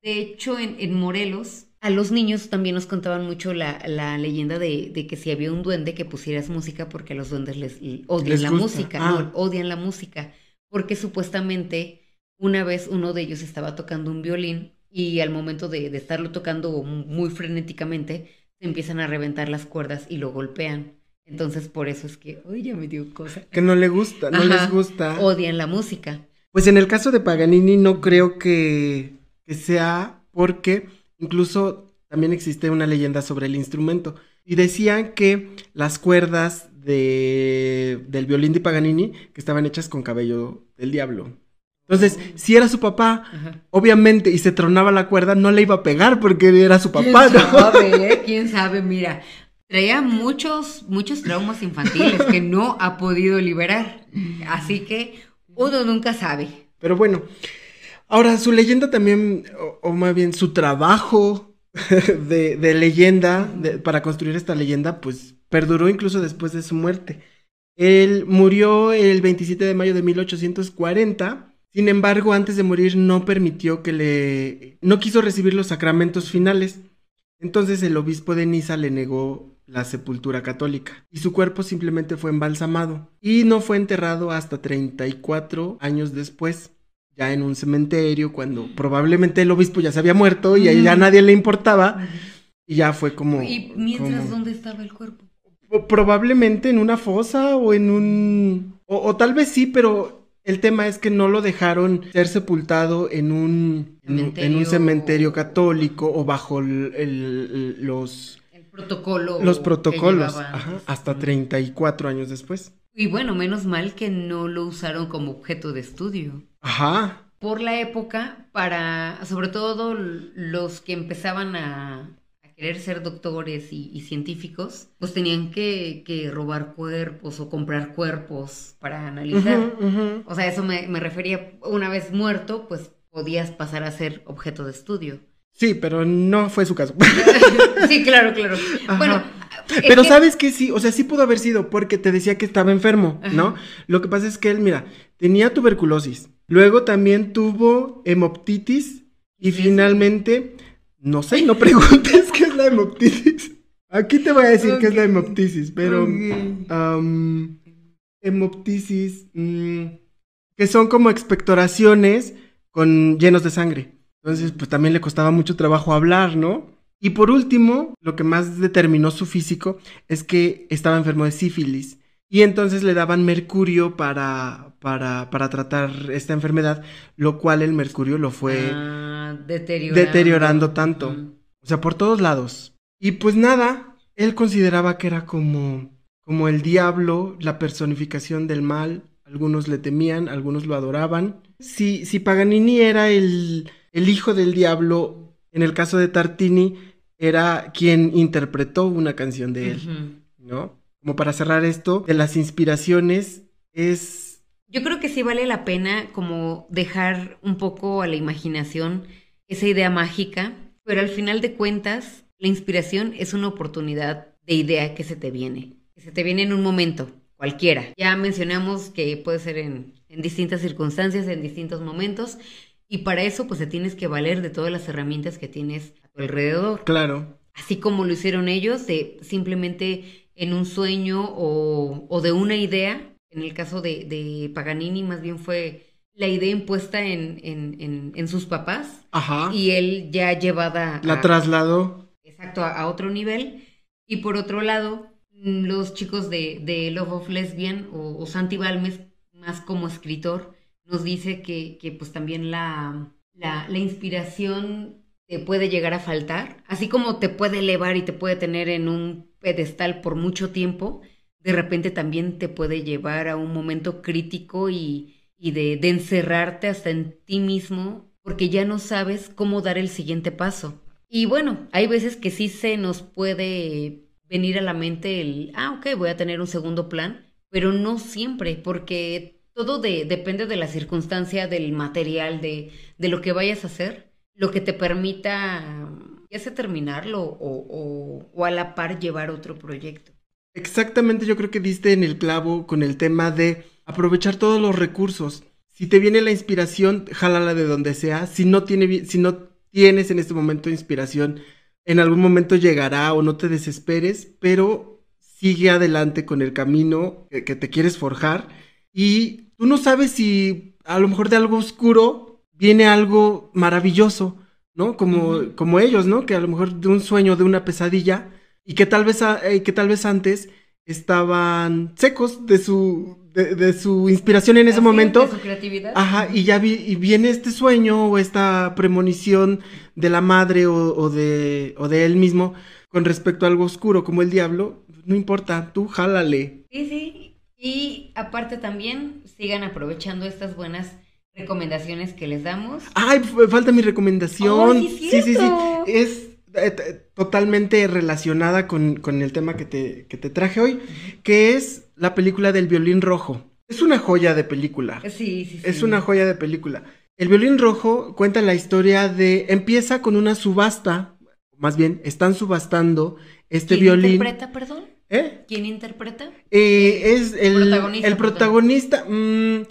de hecho, en, Morelos, a los niños también nos contaban mucho la, leyenda de, que si había un duende que pusieras música porque a los duendes les odian la música, no, ah. odian la música. porque supuestamente una vez uno de ellos estaba tocando un violín y al momento de, de estarlo tocando muy frenéticamente, se empiezan a reventar las cuerdas y lo golpean. Entonces por eso es que, uy, ya me dio cosa. Que no le gusta, no les gusta. Odian la música. Pues en el caso de Paganini no creo que, que sea porque incluso también existe una leyenda sobre el instrumento. Y decían que las cuerdas de, del violín de Paganini que estaban hechas con cabello del diablo. Entonces, si era su papá, obviamente, y se tronaba la cuerda, no le iba a pegar porque era su papá. ¿Quién sabe? Eh? ¿Quién sabe? Mira, traía muchos, muchos traumas infantiles que no ha podido liberar. Así que uno nunca sabe. Pero bueno, ahora su leyenda también, o, más bien su trabajo de, leyenda, para construir esta leyenda, pues perduró incluso después de su muerte. Él murió el 27 de mayo de 1840. Sin embargo, antes de morir no permitió que le... no quiso recibir los sacramentos finales. Entonces el obispo de Niza le negó la sepultura católica y su cuerpo simplemente fue embalsamado y no fue enterrado hasta 34 años después, ya en un cementerio, cuando probablemente el obispo ya se había muerto y ya nadie le importaba y ya fue como... ¿Y mientras dónde estaba el cuerpo? Probablemente en una fosa o en un... O, tal vez sí, pero el tema es que no lo dejaron ser sepultado en un, cementerio, en un cementerio católico o bajo el, los protocolo. Los protocolos, hasta 34 años después. Y bueno, menos mal que no lo usaron como objeto de estudio. Ajá. Por la época, para, sobre todo los que empezaban a, querer ser doctores y, científicos, pues tenían que, robar cuerpos o comprar cuerpos para analizar. O sea, eso me, me refería, una vez muerto, pues podías pasar a ser objeto de estudio. Sí, pero no fue su caso. sí, claro, claro. Bueno, pero sabes que sí, o sea, sí pudo haber sido porque te decía que estaba enfermo, ¿no? Lo que pasa es que él, mira, tenía tuberculosis, luego también tuvo hemoptitis y finalmente, no sé, no preguntes qué la hemoptitis. Aquí te voy a decir qué es la hemoptisis, pero hemoptisis, mm, que son como expectoraciones con llenos de sangre. Entonces, pues también le costaba mucho trabajo hablar, ¿no? Y por último, lo que más determinó su físico es que estaba enfermo de sífilis. Y entonces le daban mercurio para, para, para tratar esta enfermedad, lo cual el mercurio lo fue ah, deteriorando. deteriorando. tanto. O sea, por todos lados. Y pues nada, él consideraba que era como, como el diablo, la personificación del mal. Algunos le temían, algunos lo adoraban. Si, si Paganini era el, el hijo del diablo, en el caso de Tartini, era quien interpretó una canción de él, ¿no? Como para cerrar esto, de las inspiraciones es... Yo creo que sí vale la pena como dejar un poco a la imaginación esa idea mágica, pero al final de cuentas, la inspiración es una oportunidad de idea que se te viene, que se te viene en un momento, cualquiera. Ya mencionamos que puede ser en, en distintas circunstancias, en distintos momentos, y para eso, pues te tienes que valer de todas las herramientas que tienes a tu alrededor. Claro. Así como lo hicieron ellos, de simplemente en un sueño o, de una idea. En el caso de, Paganini, más bien fue la idea impuesta en, en, sus papás. Ajá. Y él ya llevada. La trasladó. Exacto, a, otro nivel. Y por otro lado, los chicos de, de Love of Lesbian o, o Santi Balmes, más como escritor, nos dice que, que pues también la, la, la, inspiración te puede llegar a faltar, así como te puede elevar y te puede tener en un pedestal por mucho tiempo, de repente también te puede llevar a un momento crítico y, y de, encerrarte hasta en ti mismo porque ya no sabes cómo dar el siguiente paso. Y bueno, hay veces que sí se nos puede venir a la mente el, ah, ok, voy a tener un segundo plan, pero no siempre, porque todo depende de la circunstancia, del material, de, de, lo que vayas a hacer, lo que te permita ya sea terminarlo o, o, a la par llevar otro proyecto. Exactamente, yo creo que diste en el clavo con el tema de aprovechar todos los recursos. Si te viene la inspiración, jálala de donde sea. Si no, tiene, si no tienes en este momento inspiración, en algún momento llegará o no te desesperes, pero sigue adelante con el camino que te quieres forjar y tú no sabes si a lo mejor de algo oscuro viene algo maravilloso, ¿no? Como, como ellos, ¿no? Que a lo mejor de un sueño, de una pesadilla, y que tal vez, eh, que tal vez antes estaban secos de su, de, su inspiración en ese momento. De su creatividad. Ajá, y ya vi, y viene este sueño o esta premonición de la madre o, de, o de él mismo con respecto a algo oscuro como el diablo. No importa, tú jálale. Sí, sí. Y aparte también sigan aprovechando estas buenas recomendaciones que les damos. Ay, falta mi recomendación. sí, sí, sí, Es eh, totalmente relacionada con, el tema que te, que te, traje hoy, que es la película del violín rojo. Es una joya de película. Sí, sí, sí. Es una joya de película. El violín rojo cuenta la historia de... Empieza con una subasta, más bien, están subastando este violín. ¿Quién interpreta, perdón? ¿Eh? ¿Quién interpreta? Eh, es el protagonista. El protagonista mm,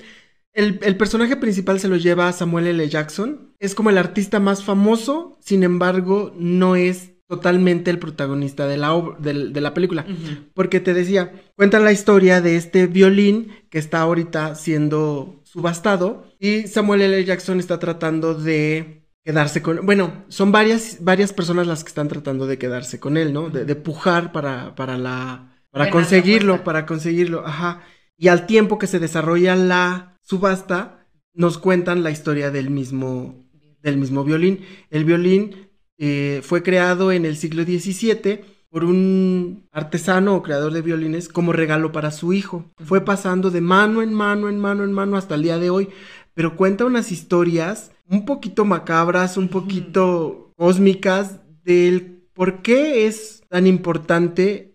el, personaje principal se lo lleva a Samuel L. Jackson. Es como el artista más famoso, sin embargo, no es totalmente el protagonista de la, de, la película. Porque te decía, cuenta la historia de este violín que está ahorita siendo subastado y Samuel L. Jackson está tratando de quedarse con... Bueno, son varias, varias personas las que están tratando de quedarse con él, ¿no? De, pujar para, para la... Para conseguirlo, para conseguirlo, ajá. Y al tiempo que se desarrolla la subasta, nos cuentan la historia del mismo, del mismo violín. El violín eh, fue creado en el siglo XVII por un artesano o creador de violines como regalo para su hijo. Fue pasando de mano en mano, en mano, en mano hasta el día de hoy, pero cuenta unas historias un poquito macabras, un poquito cósmicas del por qué es tan importante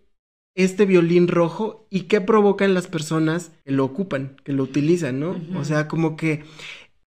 este violín rojo y qué provoca en las personas que lo ocupan, que lo utilizan, ¿no? O sea, como que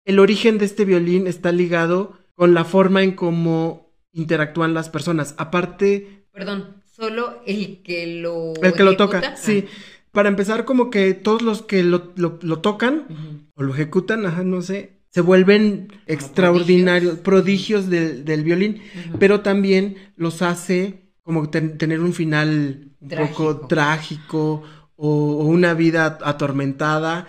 el origen de este violín está ligado con la forma en cómo interactúan las personas. Aparte... Perdón, solo el que lo... El que lo toca, sí. Ah. Para empezar, como que todos los que lo, tocan o lo ejecutan, ajá, no sé, se vuelven extraordinarios, prodigios, del, violín, pero también los hace como tener un final un poco trágico o, una vida atormentada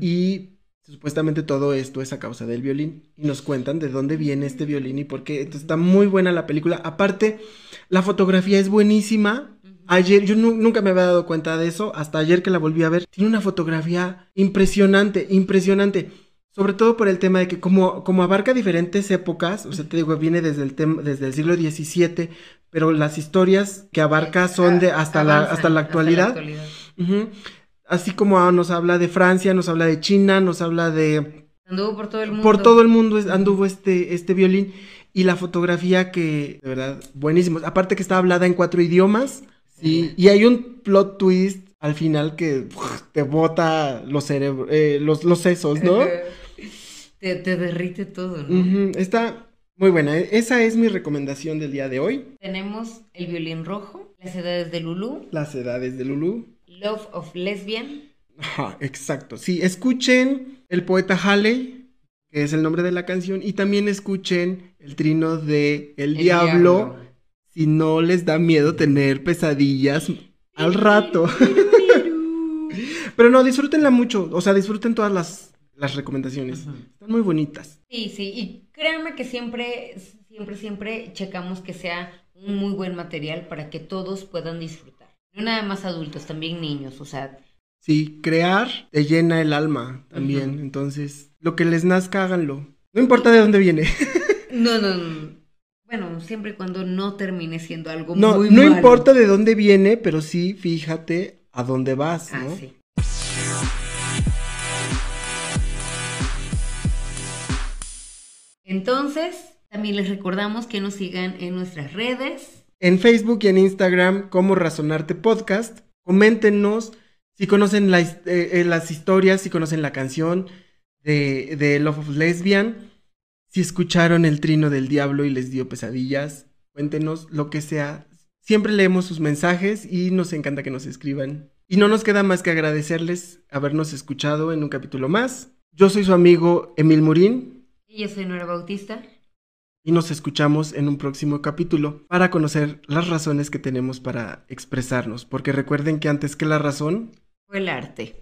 y supuestamente todo esto es a causa del violín y nos cuentan de dónde viene este violín y por qué. Entonces está muy buena la película. Aparte, la fotografía es buenísima. Ayer, yo nunca me había dado cuenta de eso, hasta ayer que la volví a ver. Tiene una fotografía impresionante, impresionante. Sobre todo por el tema de que como, como abarca diferentes épocas, o sea, te digo, viene desde el, desde el siglo XVII, pero las historias que abarca son de hasta, la, hasta la actualidad. Así como nos habla de Francia, nos habla de China, nos habla de... Anduvo por todo el mundo. Por todo el mundo anduvo este, este violín y la fotografía que, de verdad, buenísimo. Aparte que está hablada en cuatro idiomas. Sí, y hay un plot twist al final que te bota los cerebros, eh, los, los sesos, ¿no? Te, derrite todo, ¿no? Está muy buena. E, esa es mi recomendación del día de hoy. Tenemos El violín rojo, Las edades de Lulu. Las edades de Lulu. Love of Lesbian. Ajá, exacto. Sí, escuchen El poeta Halley, que es el nombre de la canción, y también escuchen el trino de El, diablo, si no les da miedo tener pesadillas al rato. Pero no, disfrútenla mucho, o sea, disfruten todas las las recomendaciones. Están muy bonitas. Sí, sí, y créanme que siempre, siempre, siempre checamos que sea un muy buen material para que todos puedan disfrutar. No nada más adultos, también niños, o sea. Sí, crear te llena el alma también, entonces, lo que les nazca, háganlo. No importa de dónde viene. no, no, no. Bueno, siempre y cuando no termine siendo algo no, muy No importa de dónde viene, pero sí fíjate a dónde vas, ¿no? Ah, sí. Entonces, también les recordamos que nos sigan en nuestras redes. En Facebook y en Instagram como Razonarte Podcast. Coméntenos si conocen eh, eh, las historias, si conocen la canción de, de Love of Lesbian, si escucharon el trino del diablo y les dio pesadillas. Cuéntenos lo que sea. Siempre leemos sus mensajes y nos encanta que nos escriban. Y no nos queda más que agradecerles habernos escuchado en un capítulo más. Yo soy su amigo Emil Murín. Y yo soy Nora Bautista. Y nos escuchamos en un próximo capítulo para conocer las razones que tenemos para expresarnos, porque recuerden que antes que la razón fue el arte.